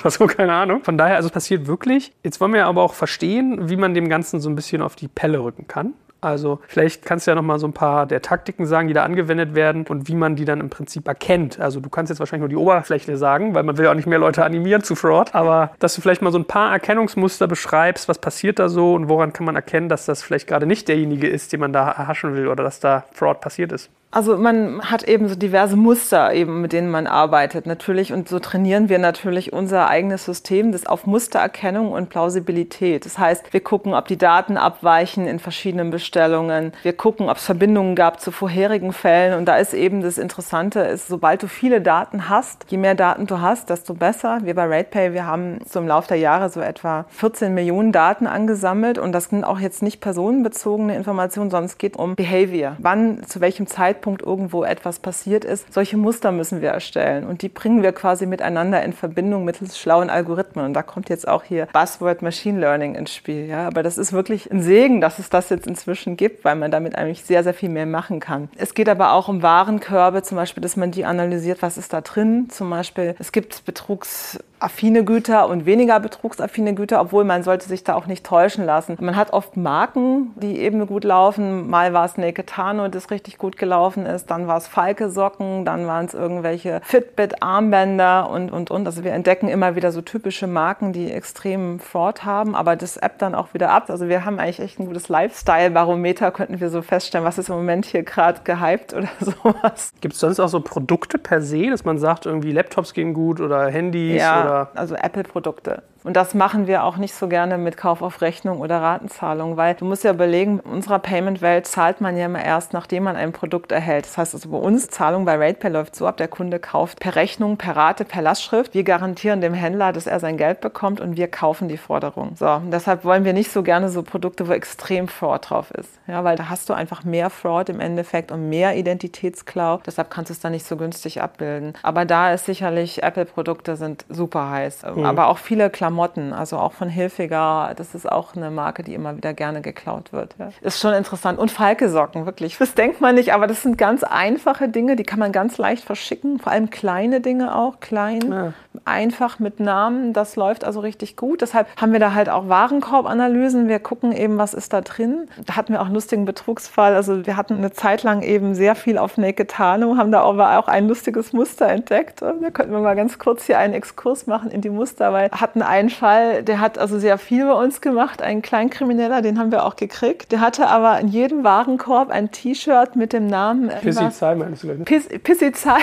Oder so, keine Ahnung. Von daher, also es passiert wirklich. Jetzt wollen wir aber auch verstehen, wie man dem Ganzen so ein bisschen auf die Pelle rücken kann. Also vielleicht kannst du ja noch mal so ein paar der Taktiken sagen, die da angewendet werden und wie man die dann im Prinzip erkennt. Also du kannst jetzt wahrscheinlich nur die Oberfläche sagen, weil man will ja auch nicht mehr Leute animieren zu Fraud, aber dass du vielleicht mal so ein paar Erkennungsmuster beschreibst, was passiert da so und woran kann man erkennen, dass das vielleicht gerade nicht derjenige ist, den man da erhaschen will oder dass da Fraud passiert ist. Also man hat eben so diverse Muster eben, mit denen man arbeitet natürlich und so trainieren wir natürlich unser eigenes System, das auf Mustererkennung und Plausibilität. Das heißt, wir gucken, ob die Daten abweichen in verschiedenen Bestellungen. Wir gucken, ob es Verbindungen gab zu vorherigen Fällen und da ist eben das Interessante, ist, sobald du viele Daten hast, je mehr Daten du hast, desto besser. Wir bei RatePay, wir haben so im Laufe der Jahre so etwa 14 Millionen Daten angesammelt und das sind auch jetzt nicht personenbezogene Informationen, sondern es geht um Behavior. Wann, zu welchem Zeitpunkt Zeitpunkt irgendwo etwas passiert ist. Solche Muster müssen wir erstellen und die bringen wir quasi miteinander in Verbindung mittels schlauen Algorithmen. Und da kommt jetzt auch hier Buzzword Machine Learning ins Spiel. Ja? Aber das ist wirklich ein Segen, dass es das jetzt inzwischen gibt, weil man damit eigentlich sehr, sehr viel mehr machen kann. Es geht aber auch um Warenkörbe, zum Beispiel, dass man die analysiert, was ist da drin. Zum Beispiel, es gibt Betrugs affine Güter und weniger betrugsaffine Güter, obwohl man sollte sich da auch nicht täuschen lassen. Man hat oft Marken, die eben gut laufen. Mal war es Neketano, das richtig gut gelaufen ist. Dann war es Falke Socken, dann waren es irgendwelche Fitbit Armbänder und, und, und. Also wir entdecken immer wieder so typische Marken, die extremen Fraud haben, aber das App dann auch wieder ab. Also wir haben eigentlich echt ein gutes Lifestyle-Barometer, könnten wir so feststellen, was ist im Moment hier gerade gehypt oder sowas. Gibt es sonst auch so Produkte per se, dass man sagt, irgendwie Laptops gehen gut oder Handys ja, oder also Apple-Produkte. Und das machen wir auch nicht so gerne mit Kauf auf Rechnung oder Ratenzahlung, weil du musst ja überlegen, in unserer Payment-Welt zahlt man ja immer erst, nachdem man ein Produkt erhält. Das heißt also bei uns, Zahlung bei RatePay läuft so ab, der Kunde kauft per Rechnung, per Rate, per Lastschrift. Wir garantieren dem Händler, dass er sein Geld bekommt und wir kaufen die Forderung. So, deshalb wollen wir nicht so gerne so Produkte, wo extrem Fraud drauf ist. Ja, weil da hast du einfach mehr Fraud im Endeffekt und mehr Identitätsklau. Deshalb kannst du es dann nicht so günstig abbilden. Aber da ist sicherlich, Apple-Produkte sind super heiß. Mhm. Aber auch viele Klamotten Klamotten, also auch von Hilfiger. Das ist auch eine Marke, die immer wieder gerne geklaut wird. Ja. Ist schon interessant. Und Falke-Socken, wirklich. Das denkt man nicht, aber das sind ganz einfache Dinge, die kann man ganz leicht verschicken. Vor allem kleine Dinge auch, klein, ja. einfach mit Namen. Das läuft also richtig gut. Deshalb haben wir da halt auch Warenkorbanalysen. Wir gucken eben, was ist da drin. Da hatten wir auch einen lustigen Betrugsfall. Also wir hatten eine Zeit lang eben sehr viel auf Naketano, haben da aber auch ein lustiges Muster entdeckt. Da könnten wir mal ganz kurz hier einen Exkurs machen in die Muster, weil hatten einen einen Fall, der hat also sehr viel bei uns gemacht, ein Kleinkrimineller, den haben wir auch gekriegt. Der hatte aber in jedem Warenkorb ein T-Shirt mit dem Namen. Pissy Zai meinst du, ne? Pissy Zai.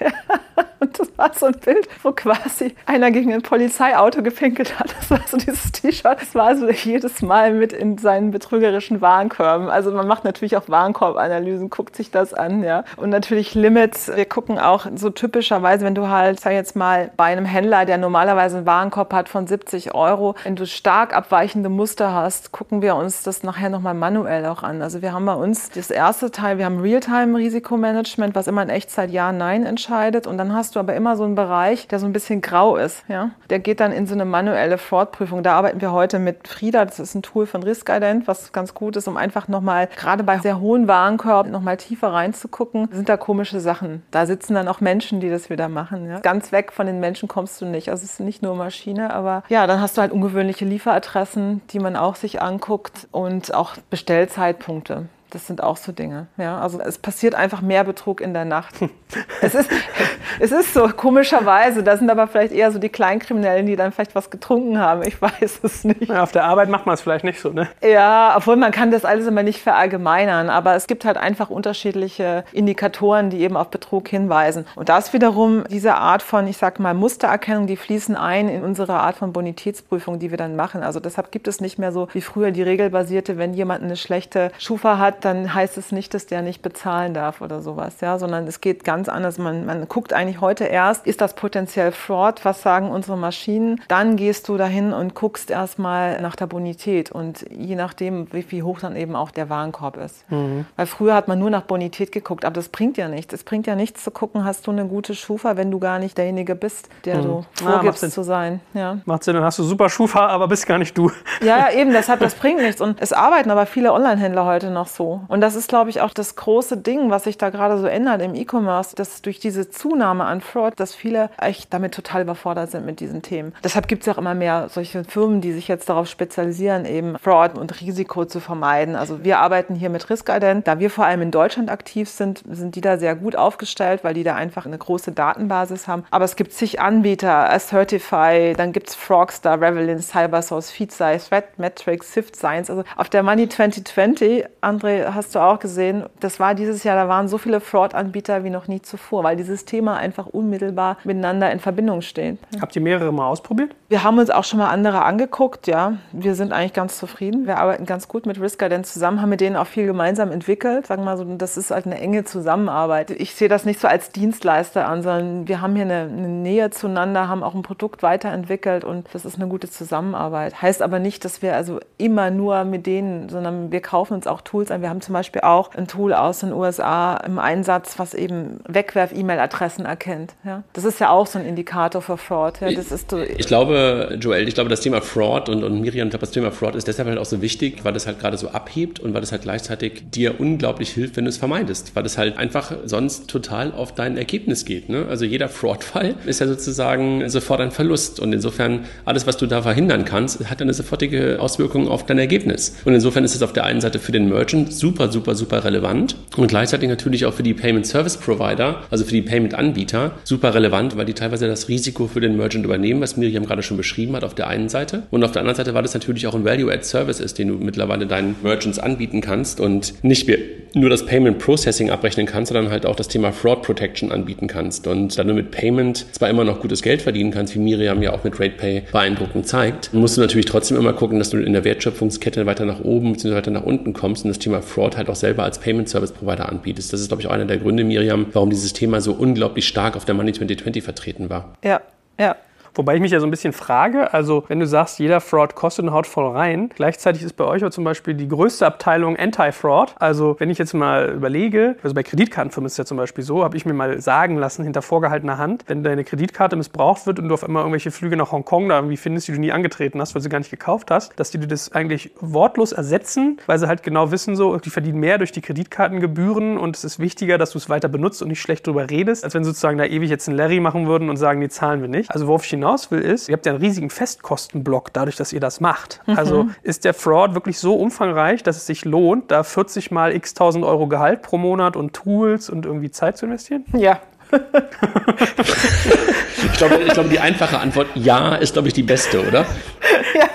Und das war so ein Bild, wo quasi einer gegen ein Polizeiauto gepinkelt hat. Das war so dieses T-Shirt. Das war also jedes Mal mit in seinen betrügerischen Warenkörben. Also man macht natürlich auch Warenkorbanalysen, guckt sich das an, ja. Und natürlich Limits. Wir gucken auch so typischerweise, wenn du halt, sag jetzt mal, bei einem Händler, der normalerweise einen Warenkorb hat von 70 Euro, wenn du stark abweichende Muster hast, gucken wir uns das nachher nochmal manuell auch an. Also wir haben bei uns das erste Teil, wir haben Realtime-Risikomanagement, was immer in Echtzeit Ja, Nein entscheidet. Und dann hast hast du aber immer so einen Bereich, der so ein bisschen grau ist. Ja? Der geht dann in so eine manuelle Fortprüfung. Da arbeiten wir heute mit Frida. Das ist ein Tool von Riskident, was ganz gut ist, um einfach nochmal, gerade bei sehr hohen Warenkörben, nochmal tiefer reinzugucken. Sind da komische Sachen. Da sitzen dann auch Menschen, die das wieder machen. Ja? Ganz weg von den Menschen kommst du nicht. Also es ist nicht nur Maschine, aber ja, dann hast du halt ungewöhnliche Lieferadressen, die man auch sich anguckt und auch Bestellzeitpunkte. Das sind auch so Dinge. Ja, also es passiert einfach mehr Betrug in der Nacht. es, ist, es ist so, komischerweise. Da sind aber vielleicht eher so die Kleinkriminellen, die dann vielleicht was getrunken haben. Ich weiß es nicht. Ja, auf der Arbeit macht man es vielleicht nicht so, ne? Ja, obwohl man kann das alles immer nicht verallgemeinern. Aber es gibt halt einfach unterschiedliche Indikatoren, die eben auf Betrug hinweisen. Und das wiederum, diese Art von, ich sag mal, Mustererkennung, die fließen ein in unsere Art von Bonitätsprüfung, die wir dann machen. Also deshalb gibt es nicht mehr so wie früher die regelbasierte, wenn jemand eine schlechte Schufa hat, dann heißt es nicht, dass der nicht bezahlen darf oder sowas, ja, sondern es geht ganz anders. Man, man guckt eigentlich heute erst, ist das potenziell Fraud? Was sagen unsere Maschinen? Dann gehst du dahin und guckst erstmal nach der Bonität und je nachdem, wie, wie hoch dann eben auch der Warenkorb ist. Mhm. Weil früher hat man nur nach Bonität geguckt, aber das bringt ja nichts. Es bringt ja nichts zu gucken, hast du eine gute Schufa, wenn du gar nicht derjenige bist, der mhm. du ah, vorgibst ah, zu sein. Ja. Macht Sinn, dann hast du super Schufa, aber bist gar nicht du. Ja, ja eben, deshalb, das bringt nichts. Und es arbeiten aber viele Online-Händler heute noch so. Und das ist, glaube ich, auch das große Ding, was sich da gerade so ändert im E-Commerce, dass durch diese Zunahme an Fraud, dass viele echt damit total überfordert sind mit diesen Themen. Deshalb gibt es auch immer mehr solche Firmen, die sich jetzt darauf spezialisieren, eben Fraud und Risiko zu vermeiden. Also wir arbeiten hier mit Riskident. Da wir vor allem in Deutschland aktiv sind, sind die da sehr gut aufgestellt, weil die da einfach eine große Datenbasis haben. Aber es gibt zig Anbieter, Assertify, dann gibt es Frogstar, Revelin, Cybersource, FeedSize, ThreatMetrics, Sift Science. Also auf der Money 2020, André, Hast du auch gesehen, das war dieses Jahr, da waren so viele Fraud-Anbieter wie noch nie zuvor, weil dieses Thema einfach unmittelbar miteinander in Verbindung steht. Habt ihr mehrere mal ausprobiert? Wir haben uns auch schon mal andere angeguckt, ja. Wir sind eigentlich ganz zufrieden. Wir arbeiten ganz gut mit Risk Guidance zusammen, haben mit denen auch viel gemeinsam entwickelt. Sagen wir mal so, das ist halt eine enge Zusammenarbeit. Ich sehe das nicht so als Dienstleister an, sondern wir haben hier eine, eine Nähe zueinander, haben auch ein Produkt weiterentwickelt und das ist eine gute Zusammenarbeit. Heißt aber nicht, dass wir also immer nur mit denen, sondern wir kaufen uns auch Tools an. Wir haben zum Beispiel auch ein Tool aus den USA im Einsatz, was eben Wegwerf-E-Mail-Adressen erkennt. Ja? Das ist ja auch so ein Indikator für Fraud. Ja? Das ist so ich glaube, Joel, ich glaube, das Thema Fraud und, und Miriam, ich glaube, das Thema Fraud ist deshalb halt auch so wichtig, weil es halt gerade so abhebt und weil es halt gleichzeitig dir unglaublich hilft, wenn du es vermeidest, weil es halt einfach sonst total auf dein Ergebnis geht. Ne? Also jeder Fraud-Fall ist ja sozusagen sofort ein Verlust und insofern alles, was du da verhindern kannst, hat eine sofortige Auswirkung auf dein Ergebnis. Und insofern ist es auf der einen Seite für den Merchant super, super, super relevant und gleichzeitig natürlich auch für die Payment Service Provider, also für die Payment Anbieter, super relevant, weil die teilweise das Risiko für den Merchant übernehmen, was Miriam gerade schon beschrieben hat, auf der einen Seite. Und auf der anderen Seite, weil das natürlich auch ein Value-Add-Service ist, den du mittlerweile deinen Merchants anbieten kannst und nicht mehr nur das Payment Processing abrechnen kannst, sondern halt auch das Thema Fraud Protection anbieten kannst. Und da du mit Payment zwar immer noch gutes Geld verdienen kannst, wie Miriam ja auch mit RatePay beeindruckend zeigt, musst du natürlich trotzdem immer gucken, dass du in der Wertschöpfungskette weiter nach oben bzw. weiter nach unten kommst und das Thema Fraud halt auch selber als Payment Service Provider anbietest. Das ist, glaube ich, auch einer der Gründe, Miriam, warum dieses Thema so unglaublich stark auf der Money 2020 vertreten war. Ja, ja. Wobei ich mich ja so ein bisschen frage, also wenn du sagst, jeder Fraud kostet und haut voll rein, gleichzeitig ist bei euch aber zum Beispiel die größte Abteilung Anti-Fraud. Also wenn ich jetzt mal überlege, also bei Kreditkartenfirmen ist es ja zum Beispiel so, habe ich mir mal sagen lassen, hinter vorgehaltener Hand, wenn deine Kreditkarte missbraucht wird und du auf einmal irgendwelche Flüge nach Hongkong da irgendwie findest, die du nie angetreten hast, weil sie gar nicht gekauft hast, dass die dir das eigentlich wortlos ersetzen, weil sie halt genau wissen so, die verdienen mehr durch die Kreditkartengebühren und es ist wichtiger, dass du es weiter benutzt und nicht schlecht drüber redest, als wenn sozusagen da ewig jetzt ein Larry machen würden und sagen, die zahlen wir nicht. Also worauf ich hinaus will, ist, ihr habt ja einen riesigen Festkostenblock dadurch, dass ihr das macht. Mhm. Also ist der Fraud wirklich so umfangreich, dass es sich lohnt, da 40 mal x tausend Euro Gehalt pro Monat und Tools und irgendwie Zeit zu investieren? Ja, ich, glaube, ich glaube, die einfache Antwort ja ist, glaube ich, die beste, oder? Ja.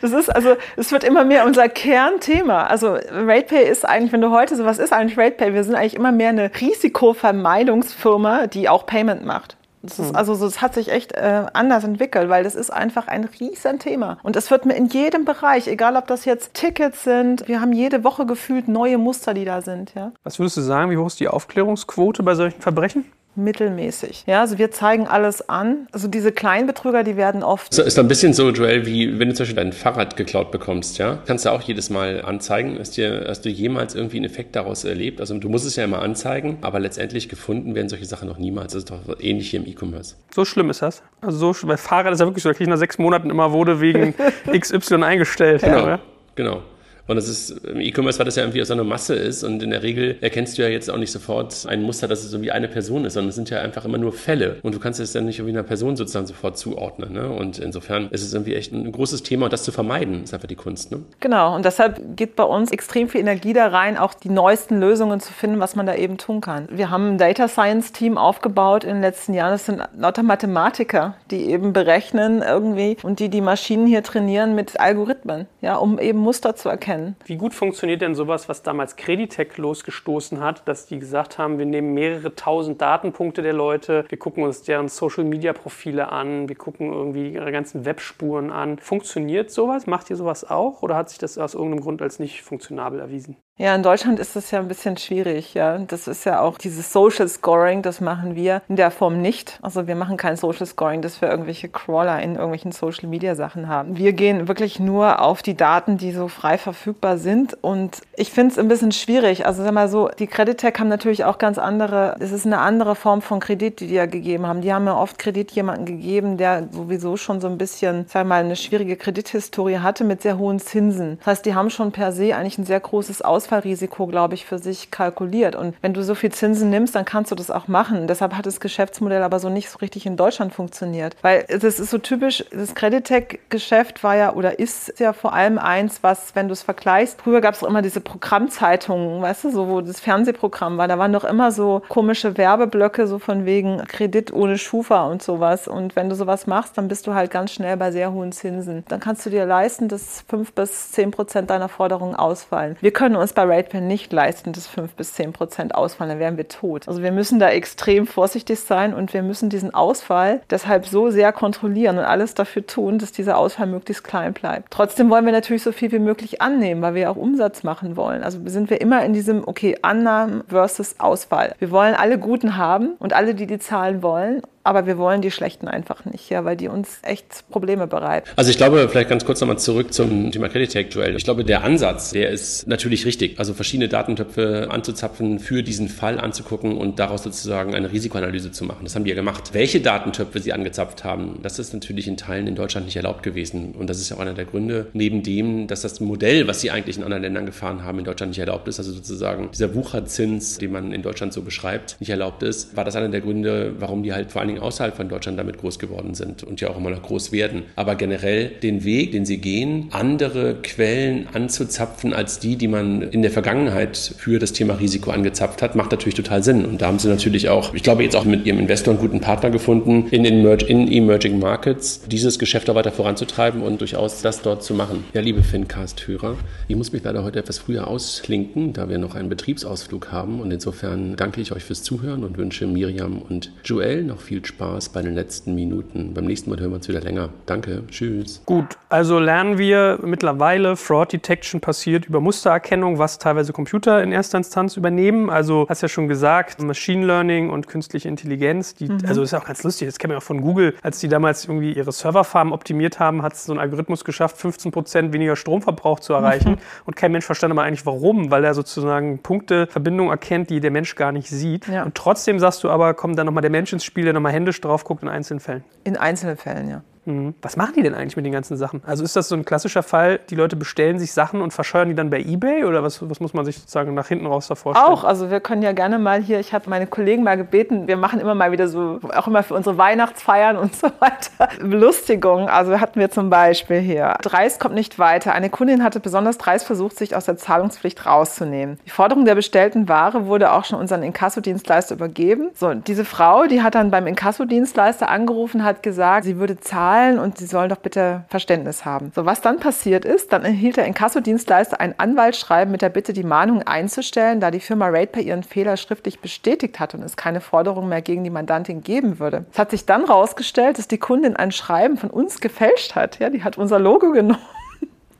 Das ist also, es wird immer mehr unser Kernthema. Also RatePay ist eigentlich, wenn du heute so was ist eigentlich RatePay, wir sind eigentlich immer mehr eine Risikovermeidungsfirma, die auch Payment macht. Das ist, hm. also das hat sich echt äh, anders entwickelt, weil das ist einfach ein riesen Thema. Und es wird mir in jedem Bereich, egal ob das jetzt Tickets sind, wir haben jede Woche gefühlt neue Muster, die da sind. Ja. Was würdest du sagen, wie hoch ist die Aufklärungsquote bei solchen Verbrechen? Mittelmäßig. Ja, also wir zeigen alles an. Also diese Kleinbetrüger, die werden oft. So, ist ein bisschen so, Joel, wie wenn du zum Beispiel dein Fahrrad geklaut bekommst, ja? Kannst du auch jedes Mal anzeigen. Hast, dir, hast du jemals irgendwie einen Effekt daraus erlebt? Also du musst es ja immer anzeigen, aber letztendlich gefunden werden solche Sachen noch niemals. Das ist doch ähnlich hier im E-Commerce. So schlimm ist das. Also so, bei Fahrrad ist ja wirklich so, da kriege ich nach sechs Monaten immer wurde wegen XY eingestellt. Genau, ja, genau. Und das ist im E-Commerce, weil das ja irgendwie so eine Masse ist und in der Regel erkennst du ja jetzt auch nicht sofort ein Muster, dass es irgendwie eine Person ist, sondern es sind ja einfach immer nur Fälle und du kannst es dann nicht irgendwie einer Person sozusagen sofort zuordnen. Ne? Und insofern ist es irgendwie echt ein großes Thema und das zu vermeiden ist einfach die Kunst. Ne? Genau und deshalb geht bei uns extrem viel Energie da rein, auch die neuesten Lösungen zu finden, was man da eben tun kann. Wir haben ein Data Science Team aufgebaut in den letzten Jahren. Das sind lauter Mathematiker, die eben berechnen irgendwie und die die Maschinen hier trainieren mit Algorithmen, ja, um eben Muster zu erkennen kennen. Wie gut funktioniert denn sowas, was damals Creditec losgestoßen hat, dass die gesagt haben, wir nehmen mehrere tausend Datenpunkte der Leute, wir gucken uns deren Social-Media-Profile an, wir gucken irgendwie ihre ganzen Webspuren an. Funktioniert sowas? Macht ihr sowas auch oder hat sich das aus irgendeinem Grund als nicht funktionabel erwiesen? Ja, in Deutschland ist das ja ein bisschen schwierig. Ja, das ist ja auch dieses Social Scoring, das machen wir in der Form nicht. Also wir machen kein Social Scoring, dass wir irgendwelche Crawler in irgendwelchen Social Media Sachen haben. Wir gehen wirklich nur auf die Daten, die so frei verfügbar sind. Und ich finde es ein bisschen schwierig. Also sag mal so, die Creditec haben natürlich auch ganz andere. Es ist eine andere Form von Kredit, die die ja gegeben haben. Die haben ja oft Kredit jemanden gegeben, der sowieso schon so ein bisschen, sag mal, eine schwierige Kredithistorie hatte mit sehr hohen Zinsen. Das heißt, die haben schon per se eigentlich ein sehr großes Aus Ausfallrisiko, glaube ich, für sich kalkuliert. Und wenn du so viel Zinsen nimmst, dann kannst du das auch machen. Deshalb hat das Geschäftsmodell aber so nicht so richtig in Deutschland funktioniert. Weil das ist so typisch, das Creditec-Geschäft war ja oder ist ja vor allem eins, was, wenn du es vergleichst, früher gab es auch immer diese Programmzeitungen, weißt du, so wo das Fernsehprogramm war, da waren doch immer so komische Werbeblöcke, so von wegen Kredit ohne Schufa und sowas. Und wenn du sowas machst, dann bist du halt ganz schnell bei sehr hohen Zinsen. Dann kannst du dir leisten, dass fünf bis zehn Prozent deiner Forderungen ausfallen. Wir können uns bei RatePay nicht leisten, dass 5 bis 10 Prozent ausfallen, dann wären wir tot. Also wir müssen da extrem vorsichtig sein und wir müssen diesen Ausfall deshalb so sehr kontrollieren und alles dafür tun, dass dieser Ausfall möglichst klein bleibt. Trotzdem wollen wir natürlich so viel wie möglich annehmen, weil wir auch Umsatz machen wollen. Also sind wir immer in diesem, okay, Annahmen versus Ausfall. Wir wollen alle Guten haben und alle, die die zahlen wollen aber wir wollen die schlechten einfach nicht, ja, weil die uns echt Probleme bereiten. Also ich glaube, vielleicht ganz kurz nochmal zurück zum Thema Credit Joel. Ich glaube, der Ansatz, der ist natürlich richtig. Also verschiedene Datentöpfe anzuzapfen, für diesen Fall anzugucken und daraus sozusagen eine Risikoanalyse zu machen. Das haben die ja gemacht. Welche Datentöpfe sie angezapft haben, das ist natürlich in Teilen in Deutschland nicht erlaubt gewesen. Und das ist ja auch einer der Gründe, neben dem, dass das Modell, was sie eigentlich in anderen Ländern gefahren haben, in Deutschland nicht erlaubt ist, also sozusagen dieser Wucherzins, den man in Deutschland so beschreibt, nicht erlaubt ist, war das einer der Gründe, warum die halt vor allen Dingen außerhalb von Deutschland damit groß geworden sind und ja auch immer noch groß werden. Aber generell den Weg, den sie gehen, andere Quellen anzuzapfen als die, die man in der Vergangenheit für das Thema Risiko angezapft hat, macht natürlich total Sinn. Und da haben sie natürlich auch, ich glaube, jetzt auch mit ihrem Investor einen guten Partner gefunden, in, in Emerging Markets dieses Geschäft auch weiter voranzutreiben und durchaus das dort zu machen. Ja, liebe Fincast-Hörer, ich muss mich leider heute etwas früher ausklinken, da wir noch einen Betriebsausflug haben. Und insofern danke ich euch fürs Zuhören und wünsche Miriam und Joel noch viel Spaß bei den letzten Minuten. Beim nächsten Mal hören wir uns wieder länger. Danke, tschüss. Gut, also lernen wir mittlerweile, Fraud Detection passiert über Mustererkennung, was teilweise Computer in erster Instanz übernehmen. Also hast ja schon gesagt, Machine Learning und künstliche Intelligenz, die, mhm. also ist ja auch ganz lustig, das kennen wir auch von Google, als die damals irgendwie ihre Serverfarmen optimiert haben, hat es so ein Algorithmus geschafft, 15 Prozent weniger Stromverbrauch zu erreichen. Mhm. Und kein Mensch verstand aber eigentlich warum, weil er sozusagen Punkte, Verbindungen erkennt, die der Mensch gar nicht sieht. Ja. Und trotzdem sagst du aber, kommt dann nochmal der Mensch ins Spiel, der nochmal händisch drauf guckt in einzelnen Fällen. In einzelnen Fällen, ja. Mhm. Was machen die denn eigentlich mit den ganzen Sachen? Also ist das so ein klassischer Fall, die Leute bestellen sich Sachen und verscheuern die dann bei eBay oder was, was muss man sich sozusagen nach hinten raus da vorstellen? Auch, also wir können ja gerne mal hier, ich habe meine Kollegen mal gebeten, wir machen immer mal wieder so, auch immer für unsere Weihnachtsfeiern und so weiter, Belustigung. Also hatten wir zum Beispiel hier, Dreis kommt nicht weiter. Eine Kundin hatte besonders dreist versucht, sich aus der Zahlungspflicht rauszunehmen. Die Forderung der bestellten Ware wurde auch schon unseren Inkassodienstleister übergeben. So, diese Frau, die hat dann beim Inkassodienstleister angerufen, hat gesagt, sie würde zahlen zahlen und sie sollen doch bitte Verständnis haben. So, was dann passiert ist, dann erhielt der Inkassodienstleister ein Anwaltsschreiben mit der Bitte, die Mahnung einzustellen, da die Firma RatePay ihren Fehler schriftlich bestätigt hat und es keine Forderung mehr gegen die Mandantin geben würde. Es hat sich dann herausgestellt, dass die Kundin ein Schreiben von uns gefälscht hat. Ja, die hat unser Logo genommen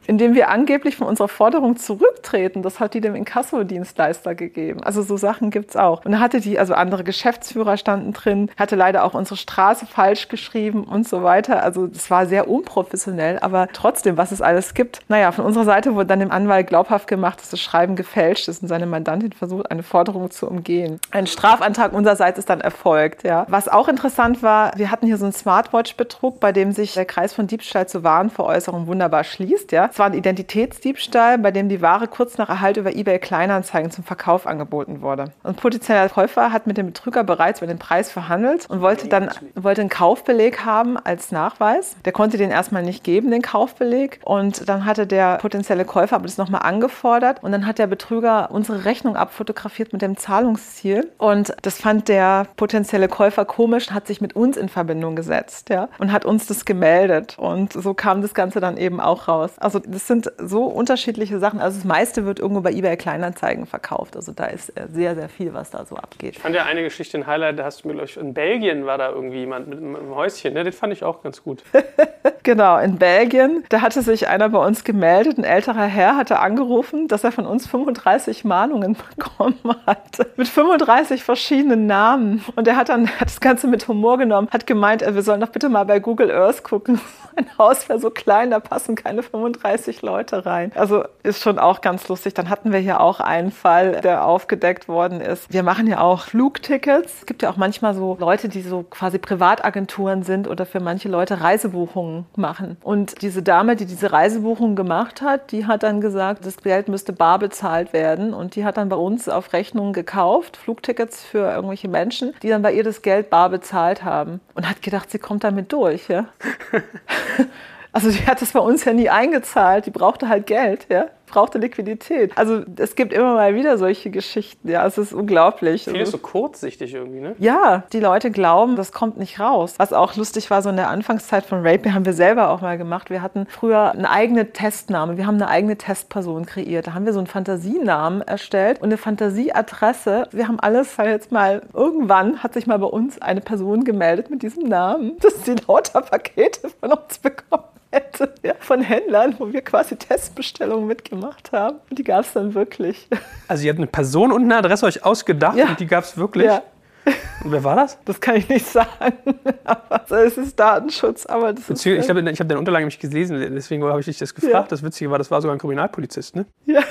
indem wir angeblich von unserer Forderung zurücktreten. Das hat die dem Inkassodienstleister gegeben. Also so Sachen gibt es auch. Und da hatte die, also andere Geschäftsführer standen drin, hatte leider auch unsere Straße falsch geschrieben und so weiter. Also das war sehr unprofessionell, aber trotzdem, was es alles gibt. Naja, von unserer Seite wurde dann dem Anwalt glaubhaft gemacht, dass das Schreiben gefälscht ist und seine Mandantin versucht, eine Forderung zu umgehen. Ein Strafantrag unsererseits ist dann erfolgt. Ja. Was auch interessant war, wir hatten hier so einen Smartwatch-Betrug, bei dem sich der Kreis von Diebstahl zu Warenveräußerung wunderbar schließt. Ja. Es war ein Identitätsdiebstahl, bei dem die Ware kurz nach Erhalt über eBay Kleinanzeigen zum Verkauf angeboten wurde. Ein potenzieller Käufer hat mit dem Betrüger bereits über den Preis verhandelt und wollte dann wollte einen Kaufbeleg haben als Nachweis. Der konnte den erstmal nicht geben, den Kaufbeleg. Und dann hatte der potenzielle Käufer aber das nochmal angefordert und dann hat der Betrüger unsere Rechnung abfotografiert mit dem Zahlungsziel. Und das fand der potenzielle Käufer komisch, hat sich mit uns in Verbindung gesetzt ja, und hat uns das gemeldet. Und so kam das Ganze dann eben auch raus. Also das sind so unterschiedliche Sachen. Also das meiste wird irgendwo bei eBay Kleinanzeigen verkauft. Also da ist äh, sehr, sehr viel, was da so abgeht. Ich fand ja eine Geschichte in Highlight, da hast du mir, glaube ich, in Belgien war da irgendwie jemand mit einem Häuschen. Ne? Das fand ich auch ganz gut. genau, in Belgien, da hatte sich einer bei uns gemeldet, ein älterer Herr hatte angerufen, dass er von uns 35 Mahnungen bekommen hat. Mit 35 verschiedenen Namen. Und er hat dann hat das Ganze mit Humor genommen, hat gemeint, äh, wir sollen doch bitte mal bei Google Earth gucken. Ein Haus wäre so klein, da passen keine 35 30 Leute rein. Also ist schon auch ganz lustig. Dann hatten wir hier auch einen Fall, der aufgedeckt worden ist. Wir machen ja auch Flugtickets. Es gibt ja auch manchmal so Leute, die so quasi Privatagenturen sind oder für manche Leute Reisebuchungen machen. Und diese Dame, die diese Reisebuchung gemacht hat, die hat dann gesagt, das Geld müsste bar bezahlt werden. Und die hat dann bei uns auf Rechnung gekauft, Flugtickets für irgendwelche Menschen, die dann bei ihr das Geld bar bezahlt haben. Und hat gedacht, sie kommt damit durch. Ja? Also die hat das bei uns ja nie eingezahlt, die brauchte halt Geld, ja. brauchte Liquidität. Also es gibt immer mal wieder solche Geschichten. Ja, es ist unglaublich. Viel ist so kurzsichtig irgendwie, ne? Ja, die Leute glauben, das kommt nicht raus. Was auch lustig war, so in der Anfangszeit von Rape haben wir selber auch mal gemacht. Wir hatten früher eine eigene Testname. Wir haben eine eigene Testperson kreiert. Da haben wir so einen Fantasienamen erstellt und eine Fantasieadresse. Wir haben alles halt jetzt mal, irgendwann hat sich mal bei uns eine Person gemeldet mit diesem Namen, dass sie lauter Pakete von uns bekommen hätte, ja, von Händlern, wo wir quasi Testbestellungen mitgemacht haben. Und die gab es dann wirklich. Also ihr habt eine Person und eine Adresse euch ausgedacht ja. und die gab es wirklich? Ja. Und wer war das? Das kann ich nicht sagen. Aber es ist Datenschutz. Aber das ist ich habe ich hab deine Unterlagen nämlich gesehen, deswegen habe ich dich das gefragt. Ja. Das Witzige war, das war sogar ein Kriminalpolizist, ne? Ja.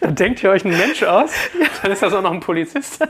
Dann denkt ihr euch einen Mensch aus, ja. dann ist das auch noch ein Polizist.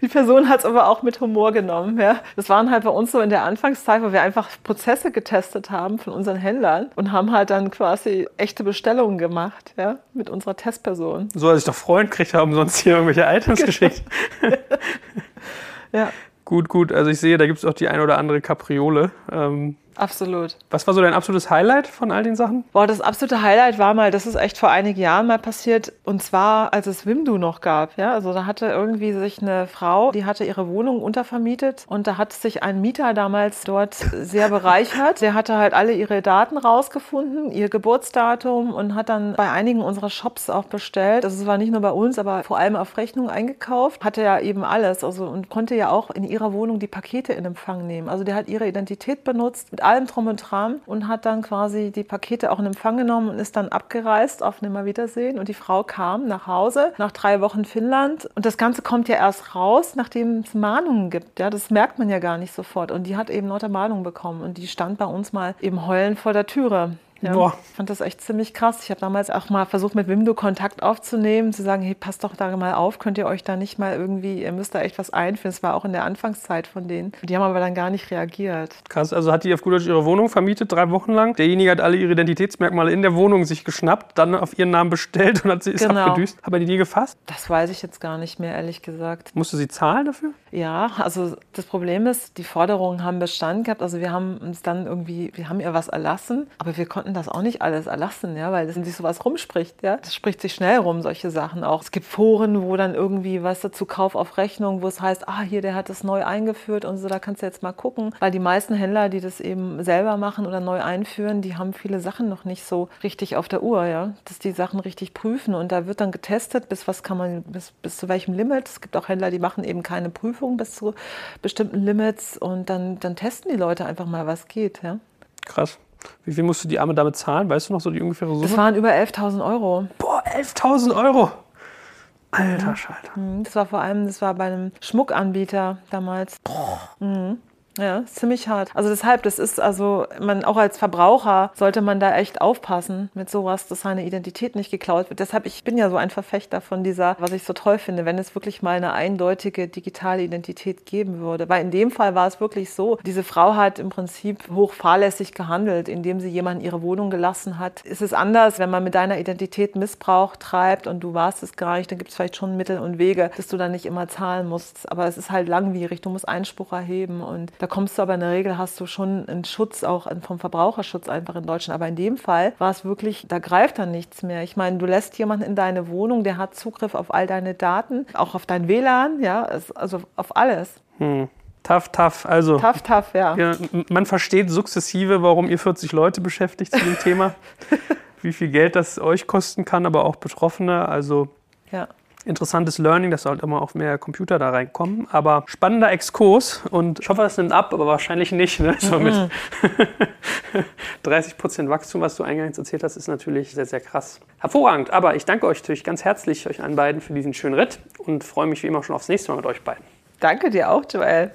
Die Person hat es aber auch mit Humor genommen. Ja. Das waren halt bei uns so in der Anfangszeit, wo wir einfach Prozesse getestet haben von unseren Händlern und haben halt dann quasi echte Bestellungen gemacht ja, mit unserer Testperson. So, als ich doch Freund kriegt haben, sonst hier irgendwelche Items geschickt. ja. Gut, gut. Also ich sehe, da gibt es auch die ein oder andere Kapriole. Ähm, Absolut. Was war so dein absolutes Highlight von all den Sachen? Boah, das absolute Highlight war mal, das ist echt vor einigen Jahren mal passiert, und zwar, als es Wimdu noch gab. Ja? Also da hatte irgendwie sich eine Frau, die hatte ihre Wohnung untervermietet und da hat sich ein Mieter damals dort sehr bereichert. Der hatte halt alle ihre Daten rausgefunden, ihr Geburtsdatum und hat dann bei einigen unserer Shops auch bestellt. Also es war nicht nur bei uns, aber vor allem auf Rechnung eingekauft. Hatte ja eben alles also und konnte ja auch in ihrer Wohnung die Pakete in Empfang nehmen. Also der hat ihre Identität benutzt mit allem Drum und Dran und hat dann quasi die Pakete auch in Empfang genommen und ist dann abgereist auf Nimmerwiedersehen. Und die Frau kam nach Hause nach drei Wochen Finnland. Und das Ganze kommt ja erst raus, nachdem es Mahnungen gibt. Ja, das merkt man ja gar nicht sofort. Und die hat eben lauter Mahnungen bekommen. Und die stand bei uns mal eben heulend vor der Türe. Ja, Boah. Ich fand das echt ziemlich krass. Ich habe damals auch mal versucht, mit Wimdo Kontakt aufzunehmen, zu sagen, hey, passt doch da mal auf, könnt ihr euch da nicht mal irgendwie, ihr müsst da echt was einführen. Das war auch in der Anfangszeit von denen. Die haben aber dann gar nicht reagiert. Krass, also hat die auf gut Deutsch ihre Wohnung vermietet, drei Wochen lang. Derjenige hat alle ihre Identitätsmerkmale in der Wohnung sich geschnappt, dann auf ihren Namen bestellt und hat sie genau. abgedüst. Hat man die nie gefasst? Das weiß ich jetzt gar nicht mehr, ehrlich gesagt. Musste sie zahlen dafür? Ja, also das Problem ist, die Forderungen haben Bestand gehabt. Also wir haben uns dann irgendwie, wir haben ihr was erlassen, aber wir konnten das auch nicht alles erlassen, ja, weil wenn sich sowas rumspricht, ja, das spricht sich schnell rum, solche Sachen auch. Es gibt Foren, wo dann irgendwie, was dazu Kauf auf Rechnung, wo es heißt, ah, hier, der hat das neu eingeführt und so, da kannst du jetzt mal gucken, weil die meisten Händler, die das eben selber machen oder neu einführen, die haben viele Sachen noch nicht so richtig auf der Uhr, ja, dass die Sachen richtig prüfen und da wird dann getestet, bis was kann man, bis, bis zu welchem Limit. Es gibt auch Händler, die machen eben keine Prüfung bis zu bestimmten Limits und dann, dann testen die Leute einfach mal, was geht, ja. Krass. Wie viel musst du die Arme damit zahlen? Weißt du noch so die ungefähre Summe? Das waren über 11.000 Euro. Boah, 11.000 Euro! Alter Schalter. Mhm. Das war vor allem, das war bei einem Schmuckanbieter damals. Boah. Mhm. Ja, ziemlich hart. Also deshalb, das ist also, man auch als Verbraucher sollte man da echt aufpassen mit sowas, dass seine Identität nicht geklaut wird. Deshalb, ich bin ja so ein Verfechter von dieser, was ich so toll finde, wenn es wirklich mal eine eindeutige digitale Identität geben würde. Weil in dem Fall war es wirklich so, diese Frau hat im Prinzip hoch fahrlässig gehandelt, indem sie jemanden ihre Wohnung gelassen hat. Es ist anders, wenn man mit deiner Identität Missbrauch treibt und du warst es gar nicht, dann gibt es vielleicht schon Mittel und Wege, dass du dann nicht immer zahlen musst. Aber es ist halt langwierig, du musst Einspruch erheben und da kommst du aber in der Regel, hast du schon einen Schutz, auch vom Verbraucherschutz einfach in Deutschland. Aber in dem Fall war es wirklich, da greift dann nichts mehr. Ich meine, du lässt jemanden in deine Wohnung, der hat Zugriff auf all deine Daten, auch auf dein WLAN, ja, also auf alles. Hm. Tough, tough. Also, tough, tough, ja. ja. Man versteht sukzessive, warum ihr 40 Leute beschäftigt zu dem Thema. Wie viel Geld das euch kosten kann, aber auch Betroffene. Also ja interessantes Learning, dass halt immer auch mehr Computer da reinkommen. Aber spannender Exkurs und ich hoffe, es nimmt ab, aber wahrscheinlich nicht. Ne? So mit 30 Prozent Wachstum, was du eingangs erzählt hast, ist natürlich sehr, sehr krass. Hervorragend, aber ich danke euch natürlich ganz herzlich, euch allen beiden, für diesen schönen Ritt und freue mich wie immer schon aufs nächste Mal mit euch beiden. Danke dir auch, Joel.